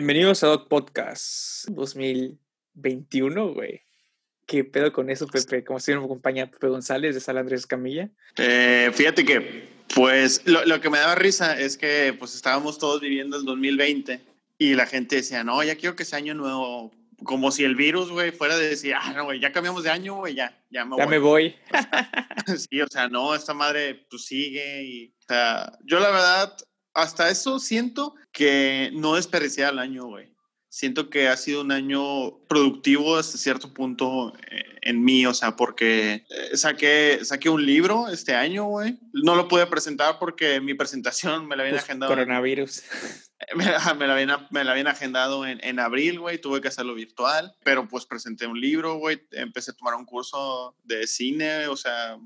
Bienvenidos a Doc Podcast 2021, güey. ¿Qué pedo con eso, Pepe? ¿Cómo se me acompaña Pepe González de Sal Andrés Camilla? Eh, fíjate que, pues, lo, lo, que me daba risa es que, pues, estábamos todos viviendo el 2020 y la gente decía, no, ya quiero que sea año nuevo. Como si el virus, güey, fuera de decir, ah, no, güey, ya cambiamos de año, güey, ya, ya me ya voy. me voy. sí, o sea, no, esta madre, pues, sigue y, o sea, yo la verdad, hasta eso siento que no desperdicié el año, güey. Siento que ha sido un año productivo hasta cierto punto eh, en mí, o sea, porque eh, saqué, saqué un libro este año, güey. No lo pude presentar porque mi presentación me la habían Pues, agendado. Coronavirus. Me, me, la habían, me la habían agendado en, en abril, güey. Tuve que hacerlo virtual, pero pues presenté un libro, güey. Empecé a tomar un curso de cine, o sea,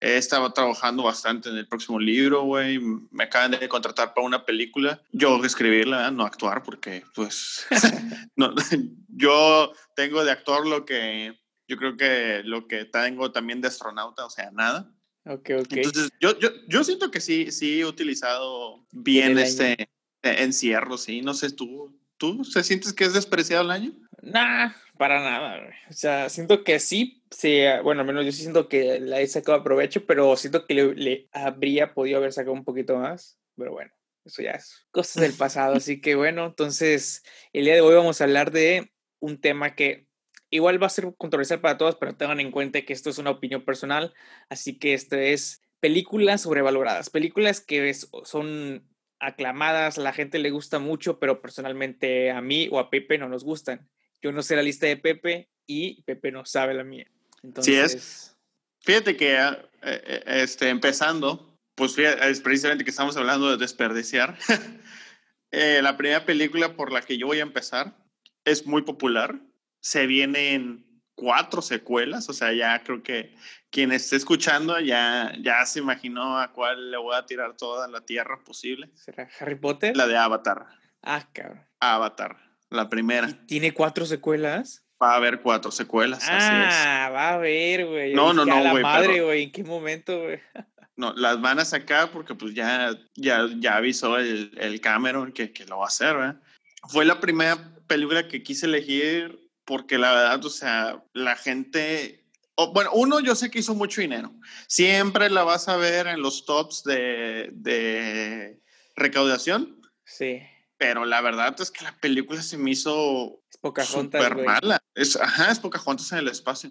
He estado trabajando bastante en el próximo libro, güey. Me acaban de contratar para una película. Yo escribirla, no actuar, porque, pues, no, yo tengo de actor lo que yo creo que lo que tengo también de astronauta, o sea, nada. Ok, ok. Entonces, yo, yo, yo siento que sí, sí he utilizado bien este encierro, sí. No sé, ¿tú, ¿tú se sientes que es despreciado el año? Nah, para nada, güey. O sea, siento que sí, sí, bueno, al menos yo sí siento que la he sacado provecho, pero siento que le, le, habría podido haber sacado un poquito más, pero bueno, eso ya es cosas del pasado, así que bueno, entonces el día de hoy vamos a hablar de un tema que igual va a ser controversial para todos, pero tengan en cuenta que esto es una opinión personal, así que esto es películas sobrevaloradas, películas que es, son aclamadas, a la gente le gusta mucho, pero personalmente a mí o a Pepe no nos gustan yo no sé la lista de Pepe y Pepe no sabe la mía. Entonces, sí es. Fíjate que eh, este, empezando, pues fíjate, es precisamente que estamos hablando de desperdiciar. eh, la primera película por la que yo voy a empezar es muy popular. Se vienen cuatro secuelas, o sea, ya creo que quien esté escuchando ya, ya se imaginó a cuál le voy a tirar toda la tierra posible. ¿Será Harry Potter? La de Avatar. Ah, cabrón. Avatar la primera. ¿Y ¿Tiene cuatro secuelas? Va a haber cuatro secuelas. Ah, va a haber, güey. No, no, no, la güey. madre, güey. ¿En qué momento, güey? No, las van a sacar porque pues ya, ya, ya avisó el, el Cameron que, que, lo va a hacer, ¿verdad? Fue la primera película que quise elegir porque la verdad, o sea, la gente... Oh, bueno, uno, yo sé que hizo mucho dinero. Siempre la vas a ver en los tops de, de recaudación. Sí pero la verdad es que la película se me hizo súper mala. Es, ajá, es Pocahontas en el espacio.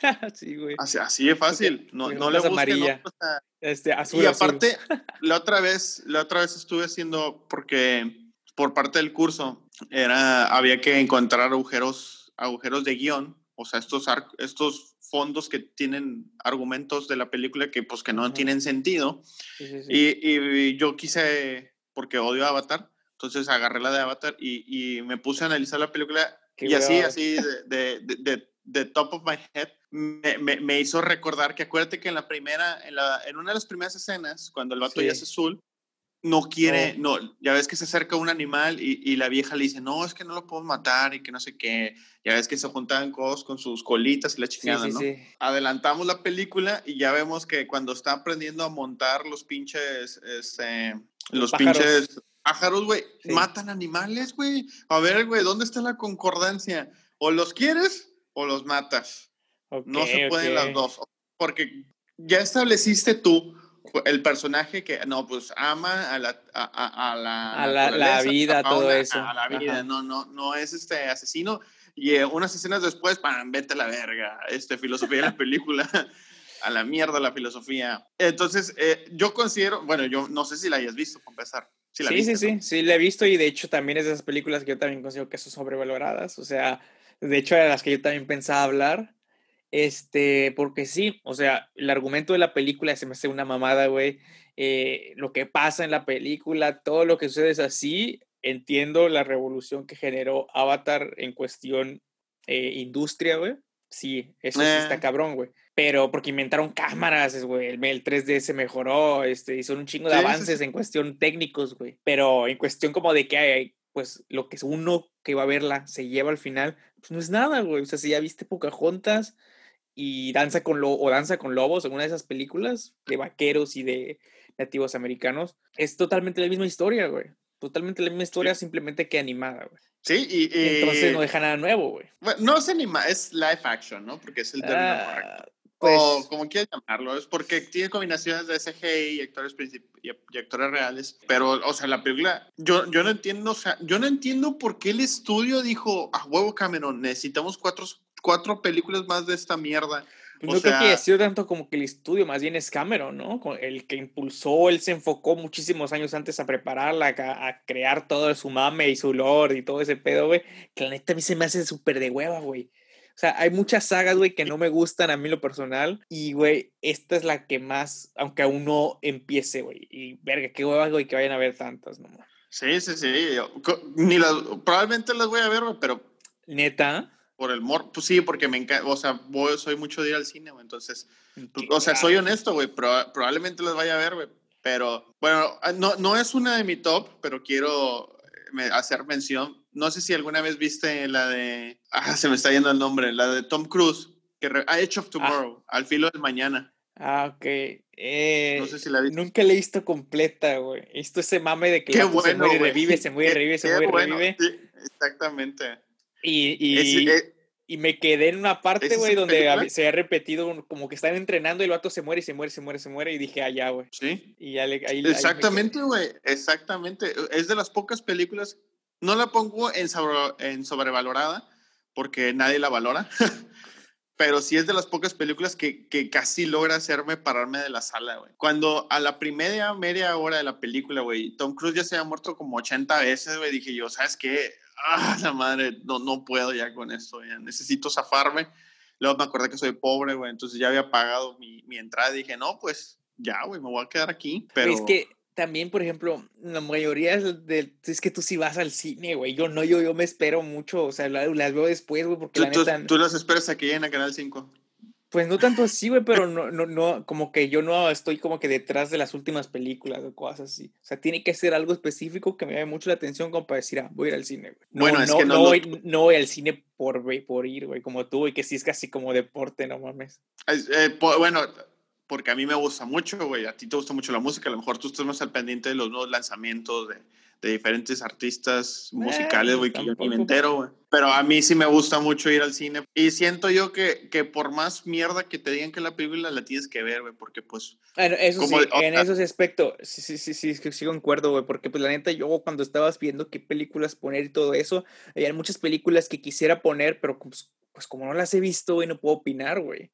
sí, güey. Así, así de fácil. No, no le busquen. No, o sea, este, azul, y aparte, azul. la otra vez, la otra vez estuve haciendo porque por parte del curso era había que encontrar agujeros agujeros de guion, o sea, estos estos fondos que tienen argumentos de la película que pues que no tienen sentido. Sí, sí, sí. Y, y yo quise porque odio Avatar entonces agarré la de Avatar y, y me puse a analizar la película Qué y así, así, de, de, de, de, top of my head, me, me, me, hizo recordar que acuérdate que en la primera, en, la, en una de las primeras escenas, cuando el vato sí. ya es azul, no quiere, oh. no, ya ves que se acerca un animal y, y, la vieja le dice, no, es que no lo puedo matar y que no sé qué, ya ves que se juntaban cosas con sus colitas y la chingada, sí, sí, ¿no? Sí. Adelantamos la película y ya vemos que cuando está aprendiendo a montar los pinches, este, los, los pinches pájaros, güey, sí. matan animales, güey. A ver, güey, ¿dónde está la concordancia? O los quieres o los matas. Okay, no se pueden okay. las dos. Porque ya estableciste tú el personaje que, no, pues ama a la, a, a, a la, a la, la vida, todo eso. A la vida, no, no, no es este asesino. Y eh, unas escenas después, ¡pam! vete a la verga. Este, filosofía de la película. a la mierda la filosofía. Entonces, eh, yo considero, bueno, yo no sé si la hayas visto, para empezar. Sí, sí, viste, sí, ¿no? sí, sí, la he visto y de hecho también es de esas películas que yo también considero que son sobrevaloradas. O sea, de hecho, de las que yo también pensaba hablar. Este, porque sí, o sea, el argumento de la película se me hace una mamada, güey. Eh, lo que pasa en la película, todo lo que sucede es así. Entiendo la revolución que generó Avatar en cuestión eh, industria, güey. Sí, eso eh. sí está cabrón, güey. Pero porque inventaron cámaras, güey. El, el 3D se mejoró, este, hizo un chingo de sí, avances sí, en cuestión técnicos, güey. Pero en cuestión como de que hay, pues lo que uno que va a verla se lleva al final, pues no es nada, güey. O sea, si ya viste Pocahontas y Danza con Lo o Danza con Lobos, en una de esas películas de vaqueros y de nativos americanos, es totalmente la misma historia, güey. totalmente la misma historia, simplemente que animada, güey. Sí, y, Entonces no deja nada nuevo, güey. no es anima, es live action, ¿no? Porque es el término ah, correcto. o pues como quieras llamarlo, es porque tiene combinaciones de CGI y actores, y actores reales. Pero, o sea, la película, yo, yo no entiendo, o sea, yo no entiendo por qué el estudio dijo, a huevo Cameron, necesitamos cuatro, cuatro películas más de esta mierda. No creo que haya sido tanto como que el estudio, más bien es Cameron, ¿no? El que impulsó, él se enfocó muchísimos años antes a prepararla, a, crear todo su mame y su lore y todo ese pedo, güey. Que la neta a mí se me hace súper de hueva, güey. O sea, hay muchas sagas, güey, que no me gustan a mí lo personal. Y, güey, esta es la que más, aunque aún no empiece, güey. Y, verga, qué hueva, güey, que vayan a ver tantas, ¿no? Sí, sí, sí. Ni las, probablemente las voy a ver, pero... Neta por el mor, pues sí, porque me encanta, o sea, soy mucho de ir al cine, güey, entonces, o sea, soy honesto, güey, probablemente les vaya a ver, güey, pero, bueno, ah, no, no es una de mi top, pero quiero eh, hacer mención, no sé si alguna vez viste la de, ah, se me está yendo el nombre, la de Tom Cruise, que ah, Edge of ah. Tomorrow, al filo del mañana. Ah, ok. Eh, no sé si la viste. Nunca la he visto completa, güey. Esto ese mame de que se muere, revive, se muere, revive, se muere, revive. exactamente. Y, eh, y, me quedé en una parte, güey, donde se ha repetido como que están entrenando y el vato se muere y se muere, se muere, se muere. Y dije, ah, ya, güey. Sí. Y ahí, exactamente, güey. Exactamente. Es de las pocas películas. No la pongo en, en sobrevalorada porque nadie la valora. pero sí es de las pocas películas que, que, casi logra hacerme pararme de la sala, güey. Cuando a la primera media hora de la película, güey, Tom Cruise ya se había muerto como 80 veces, güey, dije yo, ¿sabes qué? Ah, la madre, no, no puedo ya con esto, ya necesito zafarme. Luego me acordé que soy pobre, güey, entonces ya había pagado mi, mi entrada y dije, no, pues ya, güey, me voy a quedar aquí. Pero... Es que también, por ejemplo, la mayoría de, es que tú sí vas al cine, güey. Yo no, yo, yo me espero mucho, o sea, las, veo después, güey, porque la neta... Tú, las esperas a que lleguen a Canal 5. Pues no tanto así, güey, pero no, no, no, como que yo no estoy como que detrás de las últimas películas o cosas así. O sea, tiene que ser algo específico que me llame mucho la atención como para decir, ah, voy a ir al cine, güey. No, bueno, es que no, no, voy, no voy al cine por, por ir, güey, como tú, y que sí es casi como deporte, no mames. Eh, bueno, porque a mí me gusta mucho, güey, a ti te gusta mucho la música, a lo mejor tú estás más al pendiente de los nuevos lanzamientos, de de diferentes artistas musicales, güey, que yo ni me entero, güey. Pero a mí sí me gusta mucho ir al cine. Y siento yo que, que por más mierda que te digan que la película la tienes que ver, güey, porque pues... Bueno, eso sí, en ese aspecto, sí, sí, sí, sí, sí, sí concuerdo, güey, porque pues la neta yo cuando estabas viendo qué películas poner y todo eso, hay muchas películas que quisiera poner, pero pues, pues como no las he visto, güey, no puedo opinar, güey.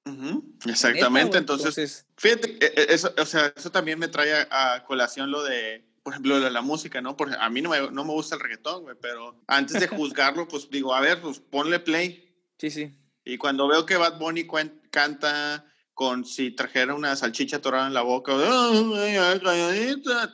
Exactamente, entonces, fíjate, e, e, eso, o sea, eso también me trae a colación lo de por ejemplo, la música, ¿no? Porque a mí no me, no me gusta el reggaetón, güey, pero antes de juzgarlo, pues digo, a ver, pues ponle play. Sí, sí. Y cuando veo que Bad Bunny canta con si trajera una salchicha torada en la boca,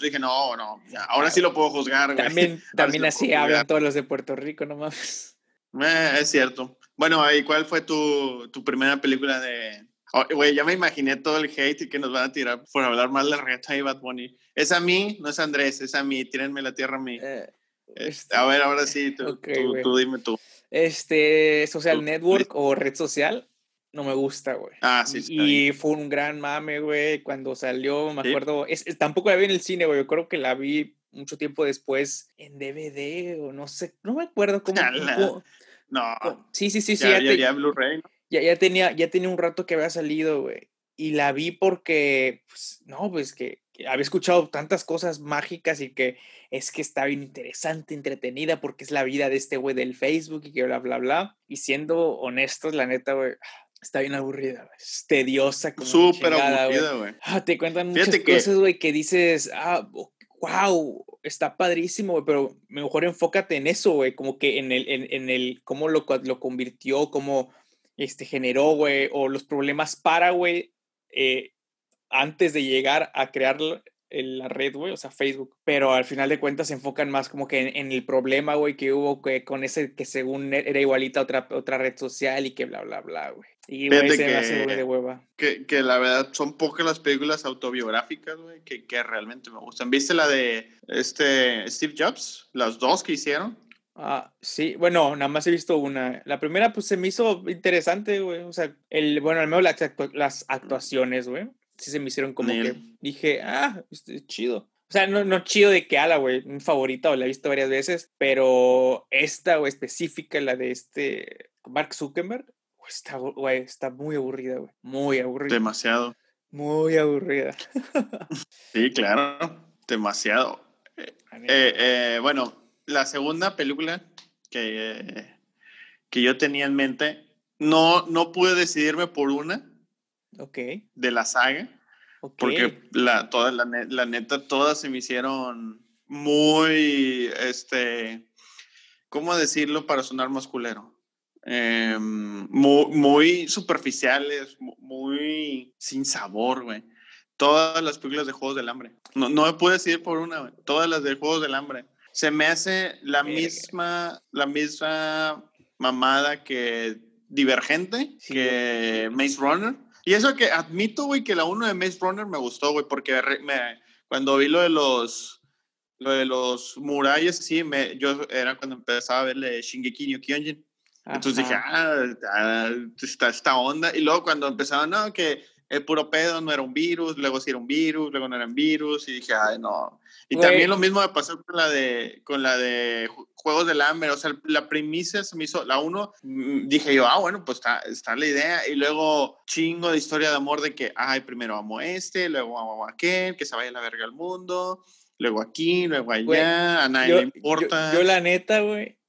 dije, no, no, ahora sí lo puedo juzgar, güey. También, también así hablan todos los de Puerto Rico, no mames. Eh, es cierto. Bueno, ¿y cuál fue tu, tu primera película de, Oh, güey, ya me imaginé todo el hate que nos van a tirar por hablar mal de Reta y Bad Bunny. Es a mí, no es a Andrés, es a mí. Tírenme la tierra a mí. Eh, este, a ver, ahora sí, tú, tú, dime tú. Este, social network o red social, no me gusta, güey. Ah, sí, sí. Y fue un gran mame, güey, cuando salió, me acuerdo. Es, tampoco la vi en el cine, güey. Yo creo que la vi mucho tiempo después en DVD o no sé, no me acuerdo cómo. no. Sí, sí, sí, sí. Ya, ya, Blu-ray, ¿no? Ya, ya, tenía, ya tenía un rato que había salido, güey. Y la vi porque, pues, no, pues que, había escuchado tantas cosas mágicas y que es que está bien interesante, entretenida, porque es la vida de este güey del Facebook y que bla, bla, bla. Y siendo honestos, la neta, güey, está bien aburrida, güey. Es tediosa. Súper aburrida, güey. Ah, te cuentan muchas cosas, güey, que dices, ah, wow, está padrísimo, güey, pero mejor enfócate en eso, güey, como que en el, en, en el, cómo lo, lo convirtió, cómo este, generó, güey, o los problemas para, güey, eh, antes de llegar a crear la red, güey, o sea, Facebook. Pero al final de cuentas se enfocan más como que en, el problema, güey, que hubo que, con ese que según e, era igualita a otra, otra red social y que bla, bla, bla, güey. Y, güey, se que, de hueva. Que, que, la verdad son pocas las películas autobiográficas, güey, que, que realmente me gustan. ¿Viste la de este Steve Jobs? Las dos que hicieron. Ah, sí, bueno, nada más he visto una. La primera, pues se me hizo interesante, güey. O sea, el, bueno, al menos las, actuaciones, güey. Sí se me hicieron como que dije, ah, este, chido. O sea, no, no chido de que ala, güey, un favorita o la he visto varias veces, pero esta, güey, específica, la de este Mark Zuckerberg, está, güey, está muy aburrida, güey. Muy aburrida. Demasiado. Muy aburrida. sí, claro. Demasiado. Eh, eh, bueno, la segunda película que, que yo tenía en mente, no, no pude decidirme por una. Ok. De la saga. Porque la, toda, la, la, neta, todas se me hicieron muy, este, ¿cómo decirlo para sonar masculero? Eh, muy, muy, superficiales, muy sin sabor, güey. Todas las películas de Juegos del Hambre. No, no me puedo decir por una, Todas las de Juegos del Hambre. Se me hace la misma, la misma mamada que Divergente, que Maze Runner. Y eso que admito, güey, que la 1 de Maze Runner me gustó, güey, porque me, cuando vi lo de los lo de los murallas, sí, me, yo era cuando empezaba a verle Shingeki no Kyojin. Entonces dije, ah, ah, está esta onda. Y luego cuando empezaron, no, que el puro pedo no era un virus, luego sí era un virus, luego no eran virus, y dije, ay, no. Y también lo mismo me pasó con la de, con la de Juegos del Hambre, o sea, la primicia se me hizo, la uno, mm, dije yo, ah, bueno, pues está, está la idea, y luego chingo de historia de amor de que, ay, primero amo a este, luego amo a aquel, que se vaya a la verga al mundo, luego aquí, luego allá, a nadie le importa. yo la neta, güey,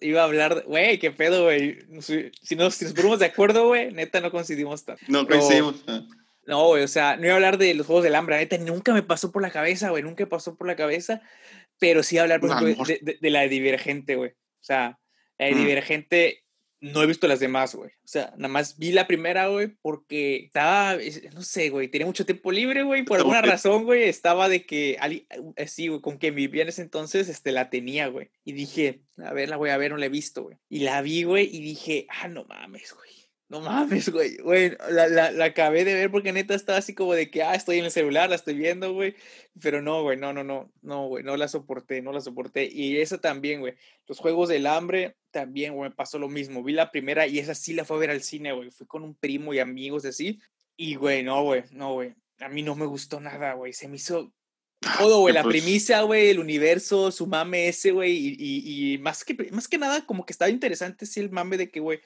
iba a hablar, güey, qué pedo, güey. Si nos, si nos ponemos de acuerdo, güey, neta no coincidimos tanto. No coincidimos. Ah. No, güey, o sea, no iba a hablar de los Juegos del Hambre, neta, nunca me pasó por la cabeza, güey, nunca pasó por la cabeza, pero sí hablar, por ejemplo, de, de, la Divergente, güey. O sea, la mm. Divergente no he visto las demás, güey. O sea, nada más vi la primera, güey, porque estaba, no sé, güey, tenía mucho tiempo libre, güey, por alguna razón, güey, estaba de que, así, güey, con que vivía en ese entonces, este, la tenía, güey. Y dije, a ver, la voy a ver, no la he visto, güey. Y la vi, güey, y dije, ah, no mames, güey. No mames, güey. Güey, la, la, la, acabé de ver porque neta estaba así como de que, ah, estoy en el celular, la estoy viendo, güey. Pero no, güey, no, no, no, no, güey, no la soporté, no la soporté. Y esa también, güey. Los Juegos del Hambre también, güey, me pasó lo mismo. Vi la primera y esa sí la fue a ver al cine, güey. Fui con un primo y amigos así. Y, güey, no, güey, no, güey. A mí no me gustó nada, güey. Se me hizo todo, güey, la pues premisa, güey, el universo, su mame ese, güey, y, y, y, más, que, más que nada, como que estaba interesante, sí, el mame de que, güey,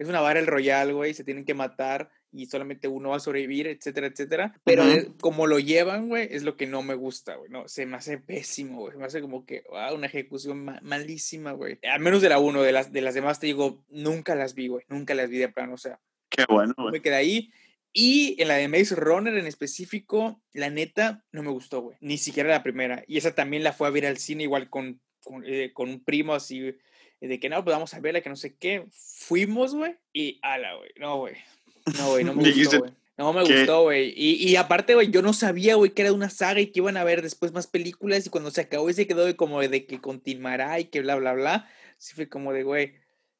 es una vara el royal, güey, se tienen que matar y solamente uno va a sobrevivir, etcétera, etcétera. Pero como lo llevan, güey, es lo que no me gusta, güey. No, se me hace pésimo, güey. Se me hace como que, wow, una ejecución malísima, güey. Al menos de la uno, de las, de las demás te digo, nunca las vi, güey. Nunca las vi de plano, o sea. Qué bueno, güey. Me quedé ahí. Y en la de Maze Runner en específico, la neta, no me gustó, güey. Ni siquiera la primera. Y esa también la fue a ver al cine igual con, con, eh, con un primo así de que no, pues vamos a verla, que no sé qué. Fuimos, güey, y ala, güey. No, güey. No, güey, no me gustó, güey. No me gustó, güey. Y, y, aparte, güey, yo no sabía, güey, que era una saga y que iban a ver después más películas. Y cuando se acabó y se quedó de como de que continuará y que bla, bla, bla. Sí fue como de, güey,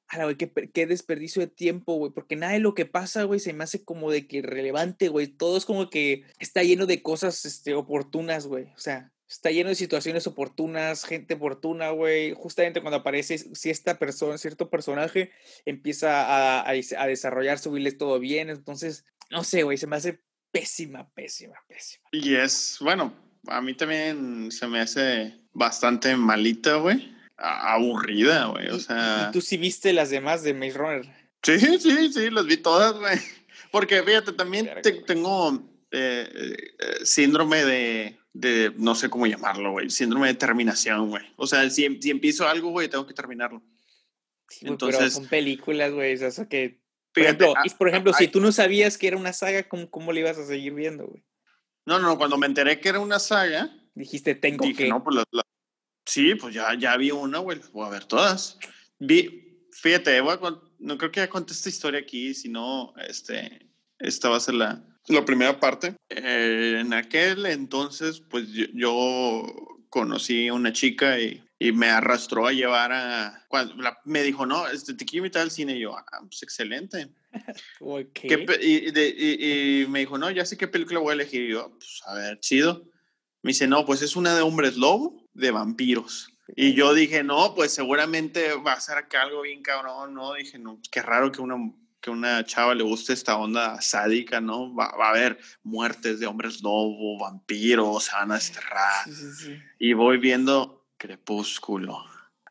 ala, güey, qué, qué desperdicio de tiempo, güey. Porque nada de lo que pasa, güey, se me hace como de que relevante, güey. Todo es como que está lleno de cosas este, oportunas, güey. O sea, está lleno de situaciones oportunas, gente oportuna, güey. Justamente cuando aparece, si esta persona, cierto personaje empieza a, a, a desarrollar su todo bien, entonces, no sé, güey, se me hace pésima, pésima, pésima. Y es, bueno, a mí también se me hace bastante malita, güey. Aburrida, güey, o sea... ¿Y tú sí viste las demás de Maze Runner? Sí, sí, sí, las vi todas, güey. Porque fíjate, también tengo eh, eh, síndrome de de, no sé cómo llamarlo, güey, síndrome de terminación, güey. O sea, si, si empiezo algo, güey, tengo que terminarlo. Entonces, pero son películas, güey, o sea que... Por ejemplo, ah, por ejemplo si tú no sabías que era una saga, ¿cómo, cómo le ibas a seguir viendo, güey? No, no, cuando me enteré que era una saga... Dijiste, tengo dije, no, pues Sí, pues ya, ya vi una, güey, voy a ver todas. Vi, fíjate, voy a, no creo que ya conté esta historia aquí, sino, este, esta va a ser la, la primera parte. Eh, en aquel entonces, pues yo, conocí a una chica y, y, me arrastró a llevar a... Cuando me dijo, no, este, te quiero invitar al cine. Y yo, ah, pues excelente. y, y, me dijo, no, ya sé qué película voy a elegir. Y yo, pues a ver, chido. Me dice, no, pues es una de hombres lobo, de vampiros. Y yo dije, no, pues seguramente va a ser acá algo bien cabrón, ¿no? Dije, no, qué raro que una que una chava le guste esta onda sádica, ¿no? Va, va a haber muertes de hombres lobo, vampiros, se van a desterrar. Sí, sí, sí. Y voy viendo Crepúsculo.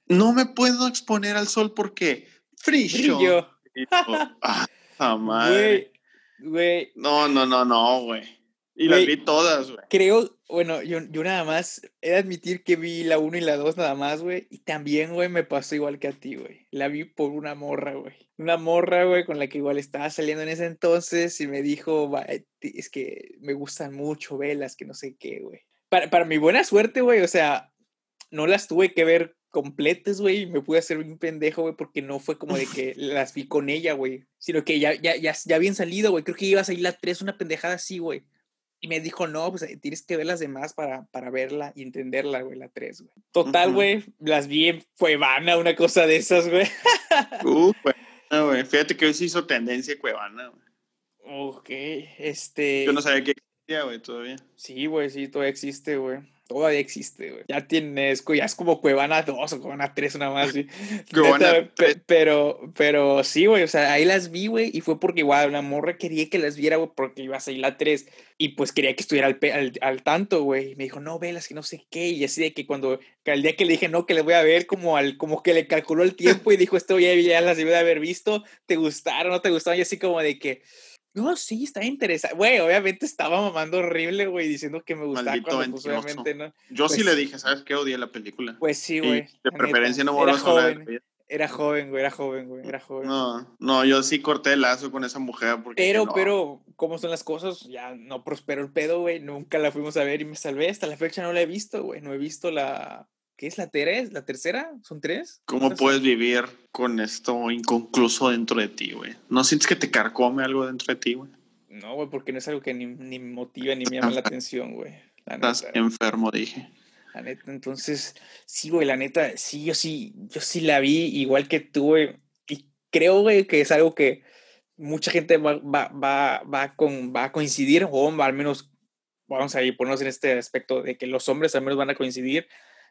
No me puedo exponer al sol porque yo, ah. Güey, güey, No, no, no, no, güey. Y las vi todas, güey. creo, bueno, yo, yo nada más he de admitir que vi la 1 y la 2 nada más, güey. Y también, güey, me pasó igual que a ti, güey. La vi por una morra, güey. Una morra, güey, con la que igual estaba saliendo en ese entonces y me dijo, "Va, eh, es que me gustan mucho velas, que no sé qué, güey. Para, para mi buena suerte, güey, o sea, no las tuve que ver completas, güey, y me pude hacer un pendejo, güey, porque no fue como de que las vi con ella, güey, sino que ya, ya, ya, ya habían salido, güey, creo que iba a salir la 3, una pendejada así, güey. Y me dijo, no, pues eh, tienes que ver las demás para, para verla y entenderla, güey, la 3, güey. Total, güey, las vi en Cuevana, una cosa de esas, güey. Uh. No, güey. Fíjate que hoy se hizo tendencia Cuevana, güey. Ok, este... Yo no sabía que existía, güey, todavía. Sí, güey, sí, todavía existe, güey. Todavía existe, güey. Ya tienes, ya es como Cuevana 2 o Cuevana 3 nada más, Neta, 3. pero, pero sí, güey, o sea, ahí las vi, güey, y fue porque igual una morra quería que las viera, güey, porque iba a salir la 3, y pues quería que estuviera al, al, al tanto, güey. Y me dijo, no, velas, que no sé qué, y así de que cuando, que al día que le dije, no, que les voy a ver, como al, como que le calculó el tiempo y dijo, esto ya, ya las debí de haber visto, ¿te gustaron, no te gustaron? Y así como de que, no, sí, está interesante. Güey, obviamente estaba mamando horrible, güey, diciendo que me gustaba Maldito cuando, pues, obviamente, ¿no? Yo sí Pues- le dije, ¿sabes qué? Odié la película. Pues sí, güey. de preferencia neta. no vuelvas a hablar de joven, ella. era joven, güey, era joven, güey, era joven. No, no, yo sí corté el lazo con esa mujer porque Pero, no. pero, ¿cómo son las cosas? Ya no prosperó el pedo, güey. Nunca la fuimos a ver y me salvé. Hasta la fecha no la he visto, güey. No he visto la. ¿Qué es la tres? ¿La tercera? ¿Son tres? ¿Cómo puedes vivir con esto inconcluso dentro de ti, güey? ¿No sientes que te carcome algo dentro de ti, güey? No, güey, porque no es algo que ni, ni me motiva ni me llama la atención, güey. Estás enfermo, dije. la neta. Entonces, sí, güey, la neta, sí, yo sí, yo sí la vi igual que tú, güey. Y creo, güey, que es algo que mucha gente va, va, va, va, con, va a coincidir, o al menos vamos a ir ponernos en este aspecto de que los hombres al menos van a coincidir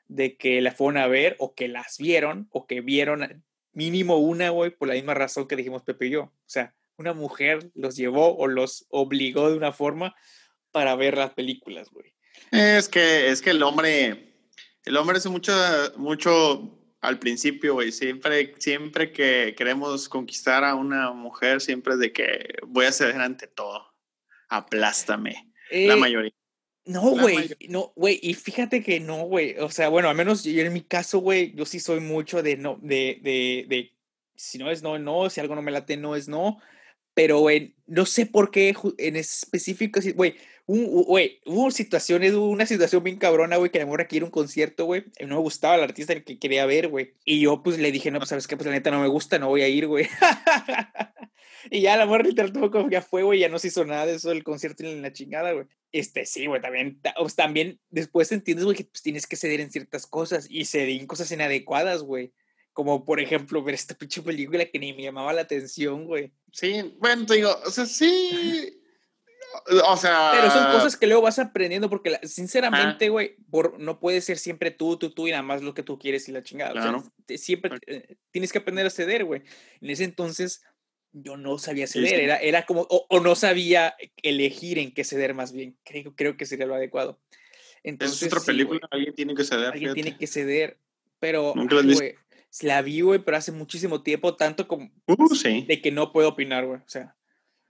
de que la fueron a ver o que las vieron o que vieron mínimo una, güey, por la misma razón que dijimos Pepe y yo. O sea, una mujer los llevó o los obligó de una forma para ver las películas, güey. Es que, es que el hombre, el hombre hace mucho, mucho al principio, güey. Siempre, siempre que queremos conquistar a una mujer, siempre es de que voy a ceder ante todo. Aplástame. la Eh, mayoría. No, güey, no, güey, y fíjate que no, güey, o sea, bueno, al menos yo en mi caso, güey, yo sí soy mucho de no, de, de, de, si no es no, no, si algo no me late, no es no, pero, güey, no sé por qué en específico, güey, un- güey, hubo situaciones, hubo una situación bien cabrona, güey, que la morra quiere un concierto, güey, no me gustaba el artista el que quería ver, güey, y yo, pues, le dije, no, pues, ¿sabes qué? Pues, la neta no me gusta, no voy a ir, güey. Y ya la morra literal tampoco ya fue, güey, ya no se hizo nada de eso del concierto en la chingada, güey. Este, sí, güey, también, sea, también después entiendes, güey, que pues, tienes que ceder en ciertas cosas y cedí en cosas inadecuadas, güey. Como, por ejemplo, ver esta pinche película que ni me llamaba la atención, güey. Sí, bueno, te digo, o sea, sí. O sea. Pero son cosas que luego vas aprendiendo porque, sinceramente, güey, por, no puede ser siempre tú, tú, tú y nada más lo que tú quieres y la chingada. O sea, Claro. te- siempre eh, tienes que aprender a ceder, güey. En ese entonces yo no sabía ceder, sí. Era, era como, o, o no sabía elegir en qué ceder más bien. Creo, creo que sería lo adecuado. Entonces, es otra película, alguien tiene que ceder. alguien tiene que ceder, pero, Nunca ay, la vi, güey, pero hace muchísimo tiempo, tanto como Uh, de que no puedo opinar, güey. O sea,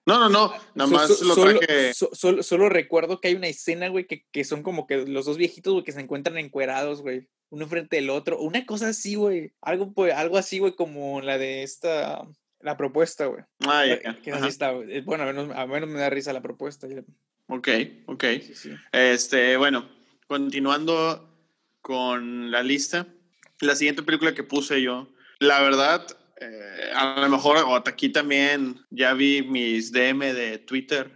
No, no, no. Nada más so- lo solo, traje. so- solo, solo recuerdo que hay una escena, güey, que, que son como que los dos viejitos, güey, que se encuentran encuerados, güey. Uno enfrente del otro. Una cosa así, güey. Algo, pues, algo así, güey, como la de esta. La propuesta, güey. Ah, ya, así está, güey. Bueno, a menos, a menos me da risa la propuesta. Ok, ok. Sí, sí. Este, bueno, continuando con la lista, la siguiente película que puse yo, la verdad, eh, a lo mejor, o hasta aquí también ya vi mis DM de Twitter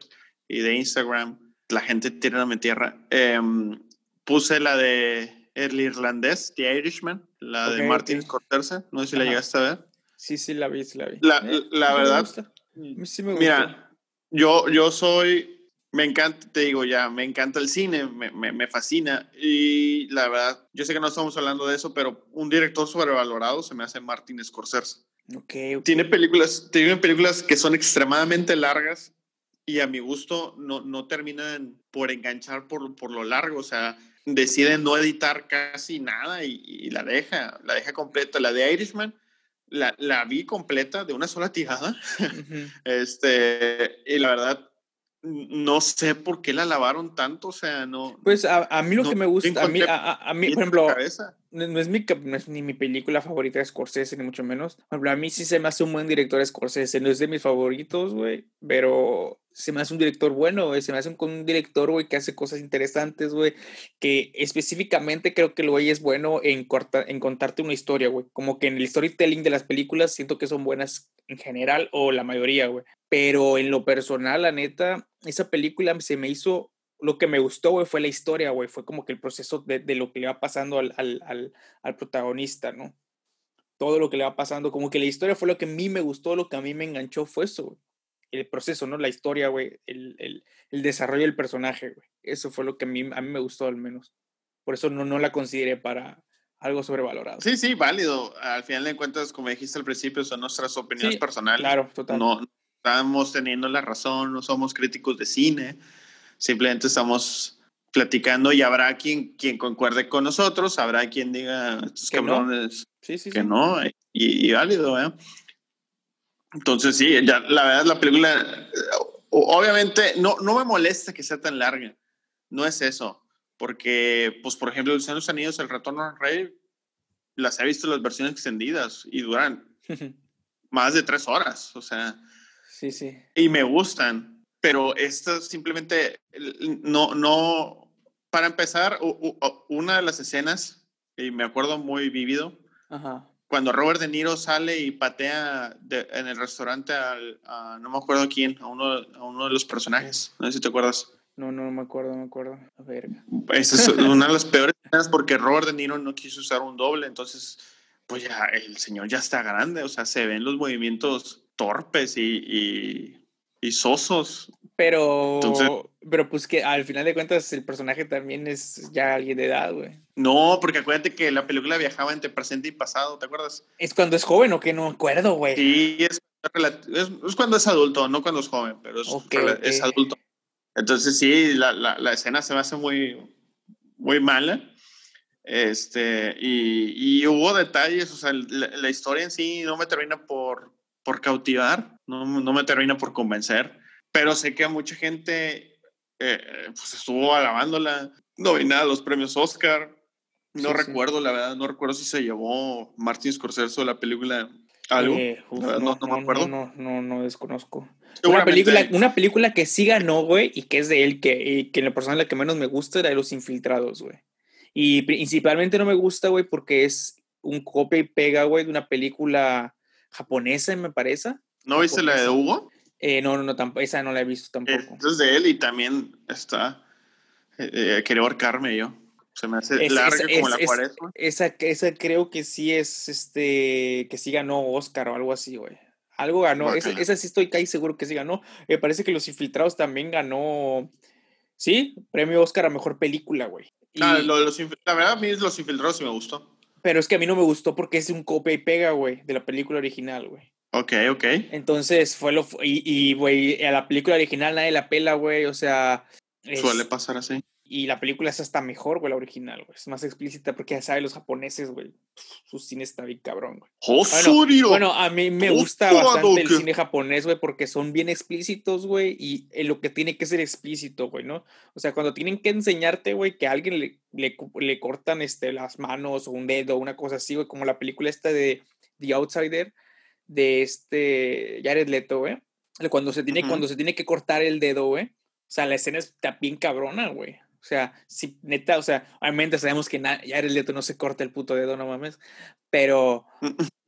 y de Instagram, la gente tira mi tierra. Em, puse la de El Irlandés, The Irishman, la de Martin ok. Scorsese, no sé si la llegaste a ver. Sí, sí, la vi, sí la vi. La- Eh, la me verdad, gusta. A mí sí me gusta. Mira, yo, yo soy, me encanta, te digo ya, me encanta el cine, me, me, me fascina. Y la verdad, yo sé que no estamos hablando de eso, pero un director sobrevalorado se me hace Martin Scorsese. Okay, Tiene películas, tiene películas que son extremadamente largas y a mi gusto no, no terminan por enganchar por, por lo largo. O sea, deciden no editar casi nada y, la deja, la deja completa. La de Irishman la, la vi completa de una sola tirada. este, y la verdad, no sé por qué la lavaron tanto, o sea, no. Pues a, a mí lo que me gusta, a mí, a, mí, por ejemplo, no, es mi, no es ni mi película favorita de Scorsese, ni mucho menos. Por ejemplo, a mí sí se me hace un buen director Scorsese, no es de mis favoritos, güey, pero se me hace un director bueno, se me hace un, un director, güey, que hace cosas interesantes, güey, que específicamente creo que el güey es bueno en, corta, en contarte una historia, güey, como que en el storytelling de las películas siento que son buenas en general o la mayoría, güey. Pero en lo personal, la neta, esa película se me hizo, lo que me gustó, güey, fue la historia, güey, fue como que el proceso de, de lo que le va pasando al, al, al, al, protagonista, ¿no? Todo lo que le va pasando, como que la historia fue lo que a mí me gustó, lo que a mí me enganchó fue eso, güey. El proceso, ¿no? La historia, güey, el, el, el, desarrollo del personaje, güey. Eso fue lo que a mí, a mí me gustó al menos. Por eso no, no la consideré para, algo sobrevalorado. Sí, sí, válido. Al final de cuentas, como dijiste al principio, son nuestras opiniones sí, personales. Claro, total. No, estamos teniendo la razón, no somos críticos de cine, simplemente estamos platicando y habrá quien, quien concuerde con nosotros, habrá quien diga estos Que no. cabrones Sí, sí, que no, y, y válido, ¿eh? Entonces, sí, ya, la verdad, la película, eh, obviamente, no, no me molesta que sea tan larga, no es eso, porque, pues, por ejemplo, de los Anillos, El Retorno al Rey, las he visto las versiones extendidas y duran más de tres horas, o sea, Sí, sí. y me gustan, pero estas simplemente no, no, para empezar, una de las escenas, y me acuerdo muy vivido, Ajá. Cuando Robert De Niro sale y patea de, en el restaurante al, a, no me acuerdo quién, a uno, a uno de los personajes, no sé si te acuerdas. No, no, no me acuerdo, no me acuerdo. A ver. Esa es una de las peores escenas porque Robert De Niro no quiso usar un doble, entonces, pues ya el señor ya está grande, o sea, se ven los movimientos torpes y, y, y sosos. Pero, Entonces- pero pues que al final de cuentas el personaje también es ya alguien de edad, güey. No, porque acuérdate que la película viajaba entre presente y pasado, ¿te acuerdas? Es cuando es joven o que no me acuerdo, güey. Sí, es, es, es cuando es adulto, no cuando es joven, pero es, adulto. Entonces sí, la, la, la, escena se me hace muy, muy mala. Este, y, y hubo detalles, o sea, la, la, historia en sí no me termina por, por cautivar, no, no me termina por convencer, pero sé que mucha gente eh, pues estuvo alabándola, nominada a los premios Oscar. No Sí, sí. recuerdo, la verdad, no recuerdo si se llevó Martin Scorsese la película algo. Eh, uf, La verdad, no, no- no me acuerdo. No, no, no, no desconozco. Una película, una película que sí ganó, güey, y que es de él, que, y que la persona la que menos me gusta era de Los Infiltrados, güey. Y principalmente no me gusta, güey, porque es un copia y pega, güey, de una película japonesa, me parece. ¿No viste la de Hugo? Eh, no, no, no, esa no la he visto tampoco. Es de él y también está. Eh, eh, quería ahorcarme yo. Se me hace Es- larga es- como la es- cuaresma. Esa, esa creo que sí es, este, que sí ganó Oscar o algo así, güey. Algo ganó, esa, esa sí estoy casi seguro que sí ganó. Me parece que Los Infiltrados también ganó, sí, premio Oscar a Mejor Película, güey. Y- Ah, lo de los infil- la verdad, a mí Los Infiltrados sí me gustó. Pero es que a mí no me gustó porque es un copia y pega, güey, de la película original, güey. Ok, ok. Entonces fue lo, y, y, güey, a la película original nadie la pela, güey, o sea... es- Suele pasar así. Y la película es hasta mejor, güey, la original, güey. Es más explícita porque ya saben los japoneses, güey. Su cine está bien cabrón, güey. ¡Josurio! Bueno, a mí me Oh, gusta bastante el que- cine japonés, güey, porque son bien explícitos, güey, y en lo que tiene que ser explícito, güey, ¿no? O sea, cuando tienen que enseñarte, güey, que a alguien le, le cortan este, las manos o un dedo, una cosa así, güey, como la película esta de The Outsider, de este Jared Leto, güey. Cuando se tiene, cuando se tiene que cortar el dedo, güey. O sea, la escena está bien cabrona, güey. O sea, si neta, o sea, obviamente sabemos que Jared Leto no se corta el puto dedo, no mames. Pero,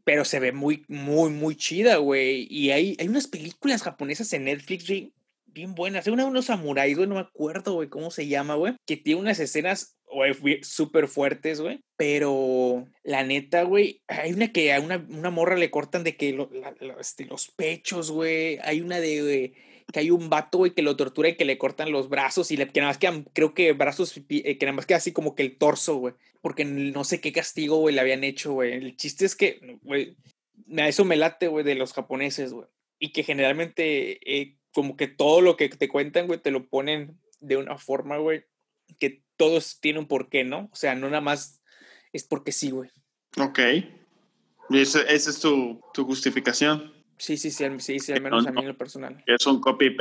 pero se ve muy, muy, muy chida, güey. Y hay, hay unas películas japonesas en Netflix bien, bien buenas. Hay una de unos samuráis, güey, no me acuerdo, güey, cómo se llama, güey. Que tiene unas escenas, güey, súper fuertes, güey. Pero la neta, güey, hay una que a una, una morra le cortan de que lo- este, los pechos, güey. Hay una de, que hay un vato, güey, que lo tortura y que le cortan los brazos y que nada más quedan, creo que brazos, eh, que nada más queda así como que el torso, güey. Porque no sé qué castigo, güey, le habían hecho, güey. El chiste es que, güey, Eso me late, güey, de los japoneses, güey. Y que generalmente, eh, como que todo lo que te cuentan, güey, te lo ponen de una forma, güey, que todos tienen un porqué, ¿no? O sea, no nada más es porque sí, güey. Ok. ¿Y esa es tu, tu, justificación? Sí, sí, sí, sí, sí al menos a mí en lo personal. Es un copy y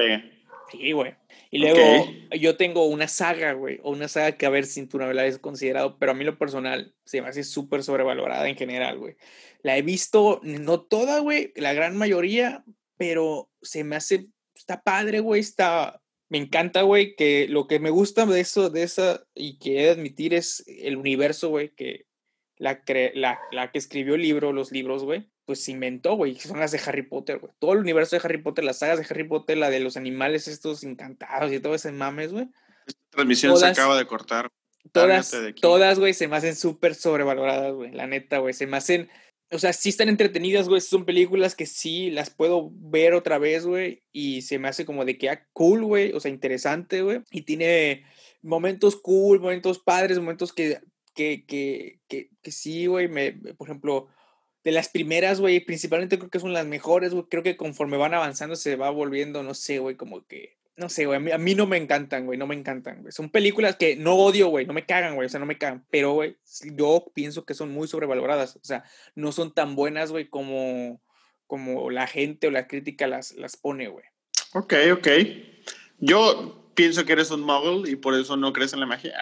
Sí, güey. Y luego yo tengo una saga, güey, o una saga que a ver si tú no la habías considerado, pero a mí lo personal se me hace súper sobrevalorada en general, güey. La he visto, no toda, güey, la gran mayoría, pero se me hace, está padre, güey, está, me encanta, güey, que lo que me gusta de eso, de esa, y que he de admitir es el universo, güey, que la, la, la que escribió el libro, los libros, güey, pues inventó, güey, que son las de Harry Potter, güey. Todo el universo de Harry Potter, las sagas de Harry Potter, la de los animales estos encantados y todo ese mames, güey. Esta transmisión se acaba de cortar. Todas, todas, güey, se me hacen súper sobrevaloradas, güey. La neta, güey. Se me hacen, o sea, sí están entretenidas, güey. Son películas que sí las puedo ver otra vez, güey. Y se me hace como de que, ah, cool, güey. O sea, interesante, güey. Y tiene momentos cool, momentos padres, momentos que, que, que, que, que sí, güey. Por ejemplo, de las primeras, güey, principalmente creo que son las mejores, güey. Creo que conforme van avanzando se va volviendo, no sé, güey, como que. No sé, güey. A mí, no me encantan, güey. No me encantan, güey. Son películas que no odio, güey. No me cagan, güey. O sea, no me cagan. Pero, güey, yo pienso que son muy sobrevaloradas. O sea, no son tan buenas, güey, como, como la gente o la crítica las, las pone, güey. Ok, ok. Yo pienso que eres un muggle y por eso no crees en la magia.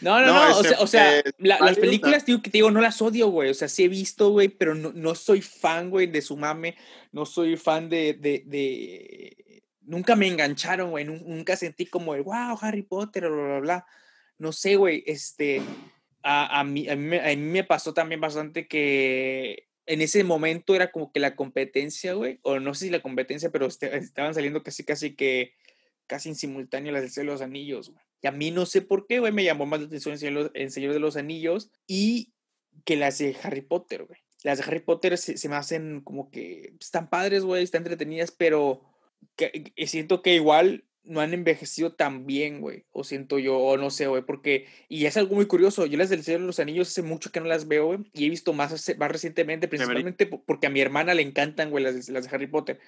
No, no, no, o sea, las películas, tío, que te digo, no las odio, güey, o sea, sí he visto, güey, pero no, no soy fan, güey, de su mame, no soy fan de, de, de... Nunca me engancharon, güey, nunca sentí como el, wow, Harry Potter, bla, bla, bla. No sé, güey, este, a, a, mí, a, mí, a mí me pasó también bastante que en ese momento era como que la competencia, güey, o no sé si la competencia, pero este, estaban saliendo casi, casi que casi en simultáneo las de los Anillos, güey. Y a mí no sé por qué, güey, me llamó más la atención el Señor de los Anillos y que las de Harry Potter, güey. Las de Harry Potter se, me hacen como que están padres, güey, están entretenidas, pero que, siento que igual no han envejecido tan bien, güey. O siento yo, o no sé, güey, porque. Y es algo muy curioso. Yo las del Señor de los Anillos hace mucho que no las veo, güey. Y he visto más, más recientemente, principalmente porque a mi hermana le encantan, güey, las, las de Harry Potter.